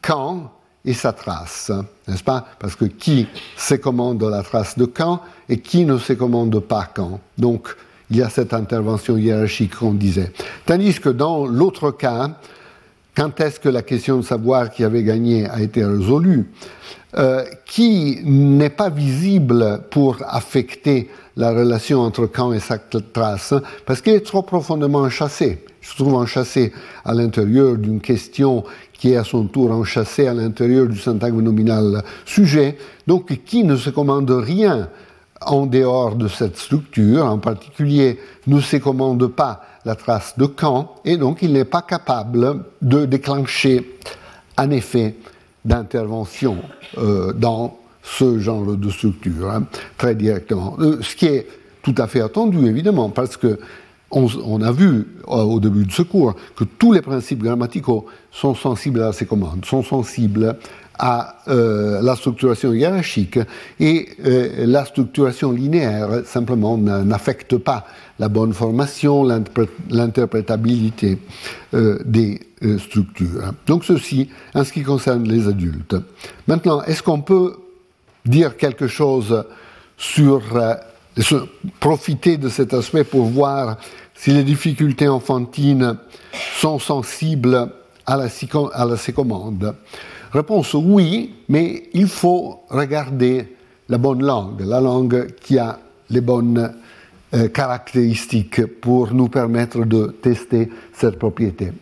Speaker 2: Kant et sa trace, n'est-ce pas? Parce que qui se commande la trace de Kant et qui ne se commande pas Kant. Donc, il y a cette intervention hiérarchique qu'on disait. Tandis que dans l'autre cas, quand est-ce que la question de savoir qui avait gagné a été résolue, euh, qui n'est pas visible pour affecter la relation entre Kant et sa trace, parce qu'il est trop profondément enchâssé. Il se trouve enchâssé à l'intérieur d'une question qui est à son tour enchâssée à l'intérieur du syntagme nominal. Sujet, donc qui ne se commande rien en dehors de cette structure, en particulier ne se commande pas la trace de Kant, et donc il n'est pas capable de déclencher un effet d'intervention euh, dans ce genre de structure, hein, très directement. Euh, ce qui est tout à fait attendu, évidemment, parce que on, a vu euh, au début de ce cours que tous les principes grammaticaux sont sensibles à ces commandes, sont sensibles à euh, la structuration hiérarchique et la structuration linéaire simplement n'affecte pas la bonne formation, l'interprétabilité des structures. Donc ceci en ce qui concerne les adultes. Maintenant, est-ce qu'on peut dire quelque chose sur, profiter de cet aspect pour voir si les difficultés enfantines sont sensibles à la, à la sécommande? Réponse oui, mais il faut regarder la bonne langue, la langue qui a les bonnes euh, caractéristiques pour nous permettre de tester cette propriété.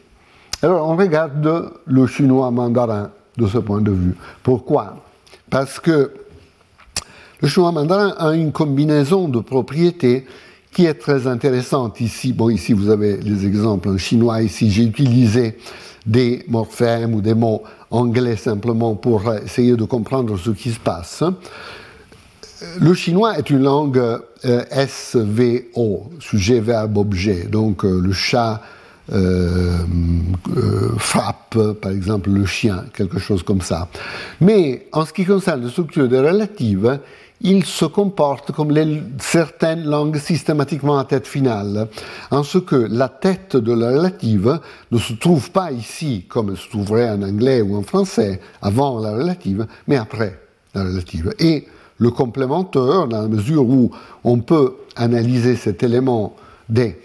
Speaker 2: Alors on regarde le chinois mandarin de ce point de vue. Pourquoi? Parce que le chinois mandarin a une combinaison de propriétés qui est très intéressante ici. Bon, ici vous avez les exemples en chinois. Ici, j'ai utilisé des morphèmes ou des mots anglais simplement pour essayer de comprendre ce qui se passe. Le chinois est une langue euh, SVO, sujet, verbe, objet. Donc euh, le chat euh, frappe, par exemple, le chien, quelque chose comme ça. Mais en ce qui concerne la structure des relatives, il se comporte comme certaines langues systématiquement à tête finale, en ce que la tête de la relative ne se trouve pas ici, comme elle se trouverait en anglais ou en français, avant la relative, mais après la relative. Et le complémentaire, dans la mesure où on peut analyser cet élément des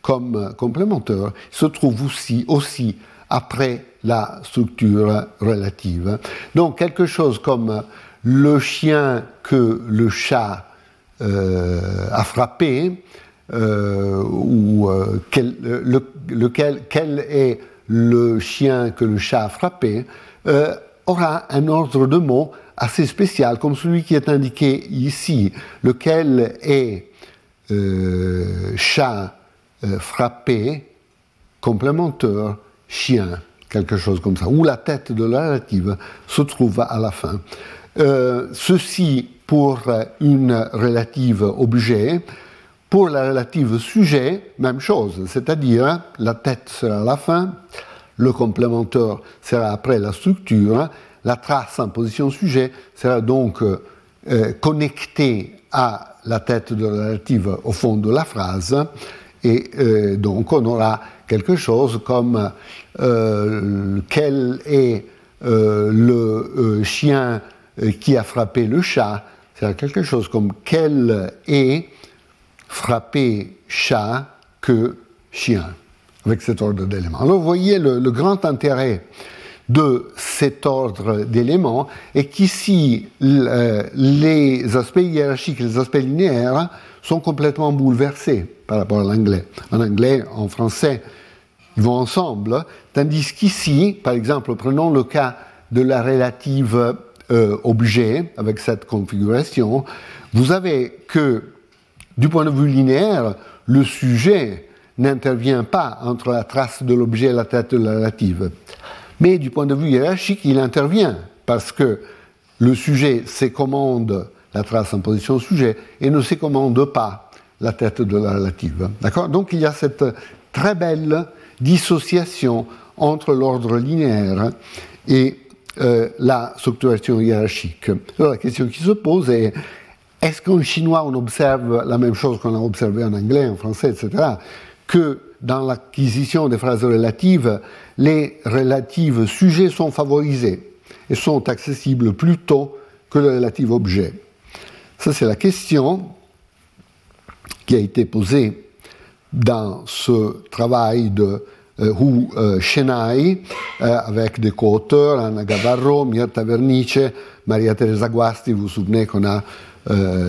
Speaker 2: comme complémentaire, se trouve aussi, aussi après la structure relative. Donc quelque chose comme le chien que le chat euh, a frappé, euh, ou euh, quel, lequel, quel est le chien que le chat a frappé, aura un ordre de mots assez spécial, comme celui qui est indiqué ici, lequel est chat frappé, complémentaire, chien, quelque chose comme ça, où la tête de la relative se trouve à la fin. Euh, ceci pour une relative objet. Pour la relative sujet, même chose, c'est-à-dire la tête sera la fin, le complémentaire sera après la structure, la trace en position sujet sera donc euh, connectée à la tête de la relative au fond de la phrase, et euh, donc on aura quelque chose comme quel est le chien qui a frappé le chat, c'est quelque chose comme quel est frappé chat que chien, avec cet ordre d'éléments. Alors vous voyez le, grand intérêt de cet ordre d'éléments est qu'ici euh, les aspects hiérarchiques, les aspects linéaires sont complètement bouleversés par rapport à l'anglais. En anglais, en français, ils vont ensemble, tandis qu'ici, par exemple, prenons le cas de la relative euh, objet avec cette configuration, vous avez que, du point de vue linéaire, le sujet n'intervient pas entre la trace de l'objet et la tête de la relative. Mais du point de vue hiérarchique, il intervient, parce que le sujet s'écommande la trace en position sujet et ne s'écommande pas la tête de la relative. D'accord? Donc il y a cette très belle dissociation entre l'ordre linéaire et euh, la structuration hiérarchique. Alors la question qui se pose est est-ce qu'en chinois on observe la même chose qu'on a observé en anglais, en français, etc., que dans l'acquisition des phrases relatives, les relatives sujets sont favorisés et sont accessibles plus tôt que le relatif objet? Ça, c'est la question qui a été posée dans ce travail de euh, Hu euh, euh, avec des co-auteurs, Anna Gavarro, Mirta Vernice, Maria Teresa Guasti. Vous vous souvenez qu'on a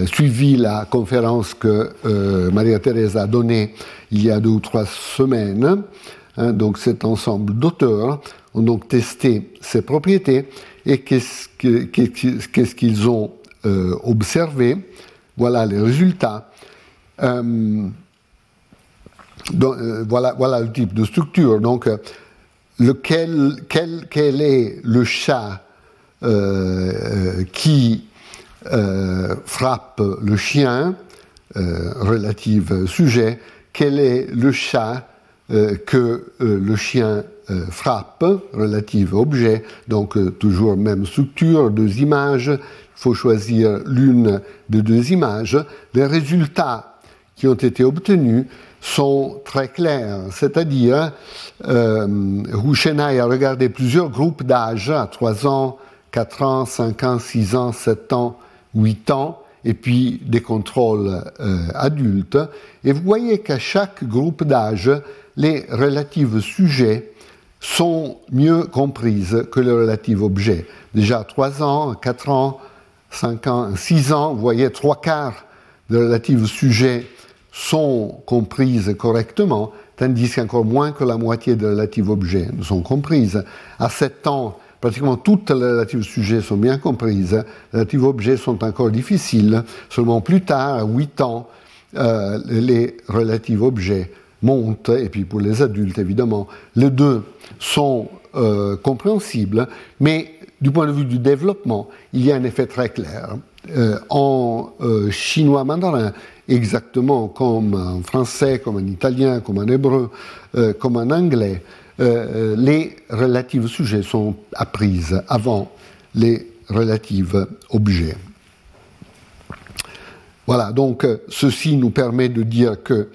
Speaker 2: suivi la conférence que Maria Teresa a donnée il y a deux ou trois semaines. Hein, donc cet ensemble d'auteurs ont donc testé ces propriétés et qu'est-ce qu'ils ont observé. Voilà les résultats. Voilà, voilà le type de structure. Donc, euh, quel, est le chat euh, qui frappe le chien, relative sujet, quel est le chat que le chien frappe, relative objet, donc toujours même structure, deux images, il faut choisir l'une des deux images. Les résultats qui ont été obtenus sont très clairs. C'est-à-dire, euh, a regardé plusieurs groupes d'âge, à 3 ans, 4 ans, 5 ans, 6 ans, 7 ans 8 ans, et puis des contrôles adultes. Et vous voyez qu'à chaque groupe d'âge, les relatifs sujets sont mieux comprises que les relatifs objets. Déjà à 3 ans, 4 ans, 5 ans, 6 ans, vous voyez, trois quarts des relatifs sujets sont comprises correctement, tandis qu'encore moins que la moitié des relatifs objets ne sont comprises. À 7 ans, pratiquement toutes les relatives sujets sont bien comprises, les relatifs objets sont encore difficiles, seulement plus tard, à 8 ans, euh, les relatifs objets montent, et puis pour les adultes évidemment, les deux sont euh, compréhensibles, mais du point de vue du développement, il y a un effet très clair. Euh, en chinois mandarin, exactement comme en français, comme en italien, comme en hébreu, comme en anglais, les relatives sujets sont apprises avant les relatives objets. Voilà, donc ceci nous permet de dire que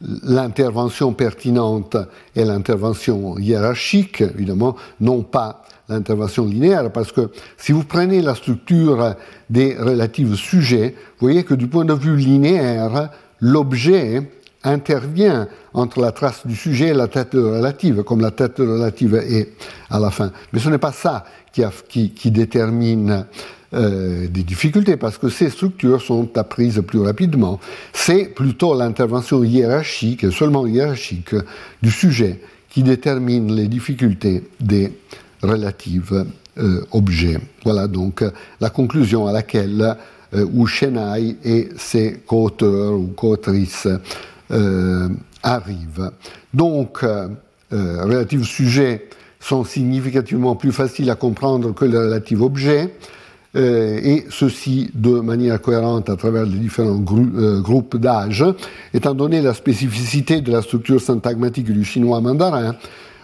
Speaker 2: l'intervention pertinente est l'intervention hiérarchique, évidemment, non pas l'intervention linéaire, parce que si vous prenez la structure des relatifs sujets, vous voyez que du point de vue linéaire, l'objet intervient entre la trace du sujet et la tête relative, comme la tête relative est à la fin. Mais ce n'est pas ça qui, détermine euh, des difficultés parce que ces structures sont apprises plus rapidement. C'est plutôt l'intervention hiérarchique, seulement hiérarchique, du sujet qui détermine les difficultés des relatives euh. Voilà donc la conclusion à laquelle euh, et ses co-auteurs ou co-autrices euh, arrivent. Donc, relatifs sujets sont significativement plus faciles à comprendre que les relatifs objets. Euh, et ceci de manière cohérente à travers les différents euh, groupes d'âge, étant donné la spécificité de la structure syntagmatique du chinois mandarin,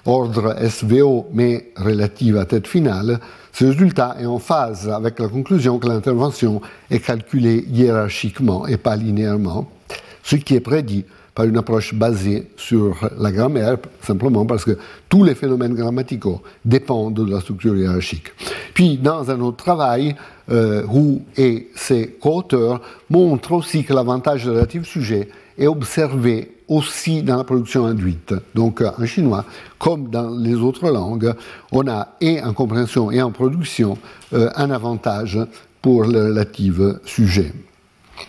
Speaker 2: ordre SVO mais relative à tête finale, ce résultat est en phase avec la conclusion que l'intervention est calculée hiérarchiquement et pas linéairement, ce qui est prédit par une approche basée sur la grammaire, simplement parce que tous les phénomènes grammaticaux dépendent de la structure hiérarchique. Puis, dans un autre travail, euh, et ses co-auteurs montrent aussi que l'avantage relatif sujet est observé aussi dans la production induite. Donc, en chinois, comme dans les autres langues, on a et en compréhension et en production euh, un avantage pour le relatif sujet.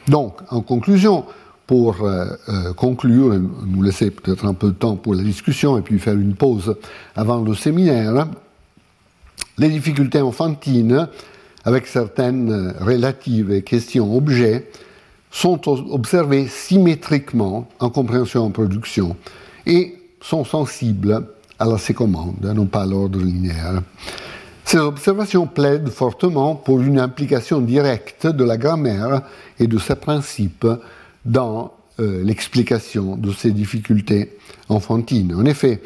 Speaker 2: Donc, en conclusion, pour euh, euh, conclure, nous laisser peut-être un peu de temps pour la discussion et puis faire une pause avant le séminaire, les difficultés enfantines, avec certaines relatives questions objets, sont observées symétriquement en compréhension en production et sont sensibles à la sécommande, non pas à l'ordre linéaire. Ces observations plaident fortement pour une implication directe de la grammaire et de ses principes dans euh, l'explication de ces difficultés enfantines. En effet,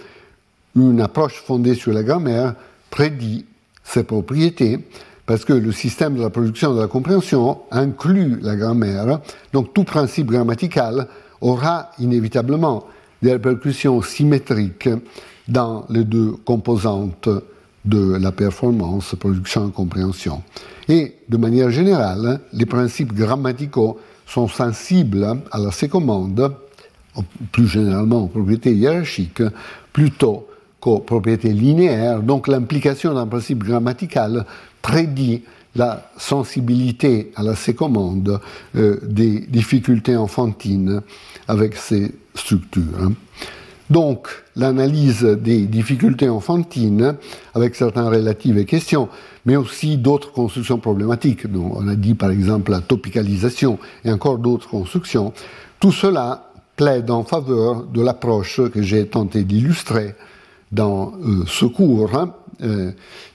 Speaker 2: une approche fondée sur la grammaire prédit ces propriétés parce que le système de la production de la compréhension inclut la grammaire, donc tout principe grammatical aura inévitablement des répercussions symétriques dans les deux composantes de la performance, production et compréhension. Et de manière générale, les principes grammaticaux sont sensibles à la sécommande, plus généralement aux propriétés hiérarchiques, plutôt qu'aux propriétés linéaires. Donc l'implication d'un principe grammatical prédit la sensibilité à la sécommande euh, des difficultés enfantines avec ces structures. Donc, l'analyse des difficultés enfantines, avec certaines relatives questions, mais aussi d'autres constructions problématiques, dont on a dit par exemple la topicalisation et encore d'autres constructions, tout cela plaide en faveur de l'approche que j'ai tenté d'illustrer dans euh, ce cours. Hein. Euh,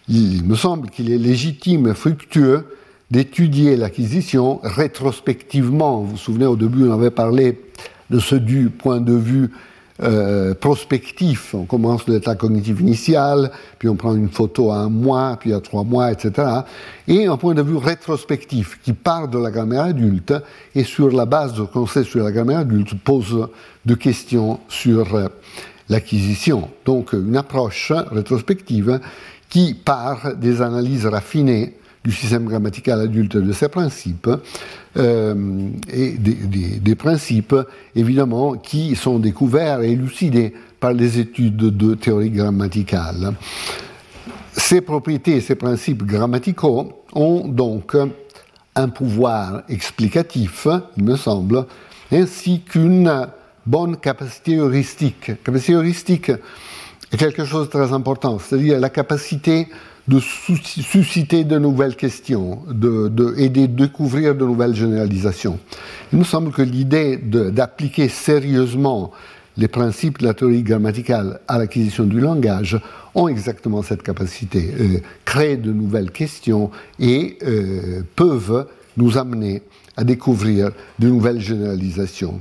Speaker 2: il me semble qu'il est légitime et fructueux d'étudier l'acquisition rétrospectivement. Vous vous souvenez, au début, on avait parlé de ce du point de vue euh, prospectif. On commence l'état cognitif initial, puis on prend une photo à un mois, puis à trois mois, etc. Et un point de vue rétrospectif qui part de la grammaire adulte et sur la base de ce qu'on sait sur la grammaire adulte pose des questions sur euh, l'acquisition. Donc une approche rétrospective qui part des analyses raffinées du système grammatical adulte de ses principes, euh, et des, principes évidemment qui sont découverts et élucidés par les études de théorie grammaticale. Ces propriétés, ces principes grammaticaux ont donc un pouvoir explicatif, il me semble, ainsi qu'une bonne capacité heuristique. Capacité heuristique est quelque chose de très important, c'est-à-dire la capacité de susciter de nouvelles questions de, et de découvrir de nouvelles généralisations. Il me semble que l'idée d'appliquer sérieusement les principes de la théorie grammaticale à l'acquisition du langage ont exactement cette capacité, euh, créer de nouvelles questions et euh, peuvent nous amener à découvrir de nouvelles généralisations.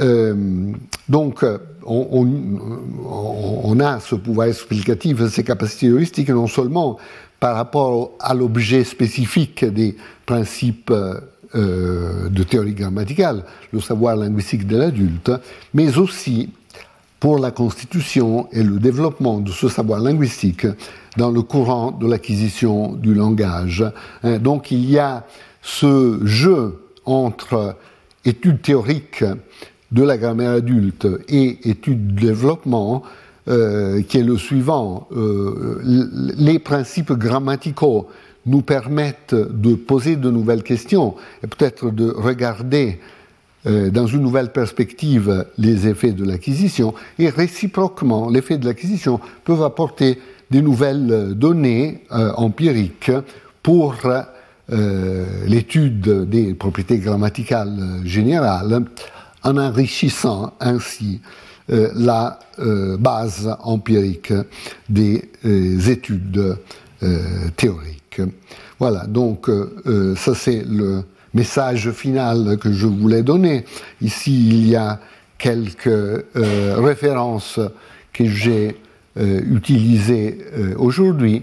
Speaker 2: Euh, donc, on, a ce pouvoir explicatif, ces capacités heuristiques, non seulement par rapport à l'objet spécifique des principes euh, de théorie grammaticale, le savoir linguistique de l'adulte, mais aussi pour la constitution et le développement de ce savoir linguistique dans le courant de l'acquisition du langage. Hein, donc il y a ce jeu entre études théoriques de la grammaire adulte et études de développement, euh, qui est le suivant. Euh, les principes grammaticaux nous permettent de poser de nouvelles questions et peut-être de regarder euh, dans une nouvelle perspective les effets de l'acquisition et réciproquement, l'effet de l'acquisition peuvent apporter des nouvelles données empiriques pour l'étude des propriétés grammaticales générales en enrichissant ainsi euh, la euh, base empirique des euh, études théoriques. Voilà, donc ça c'est le message final que je voulais donner. Ici, il y a quelques références que j'ai utilisées aujourd'hui.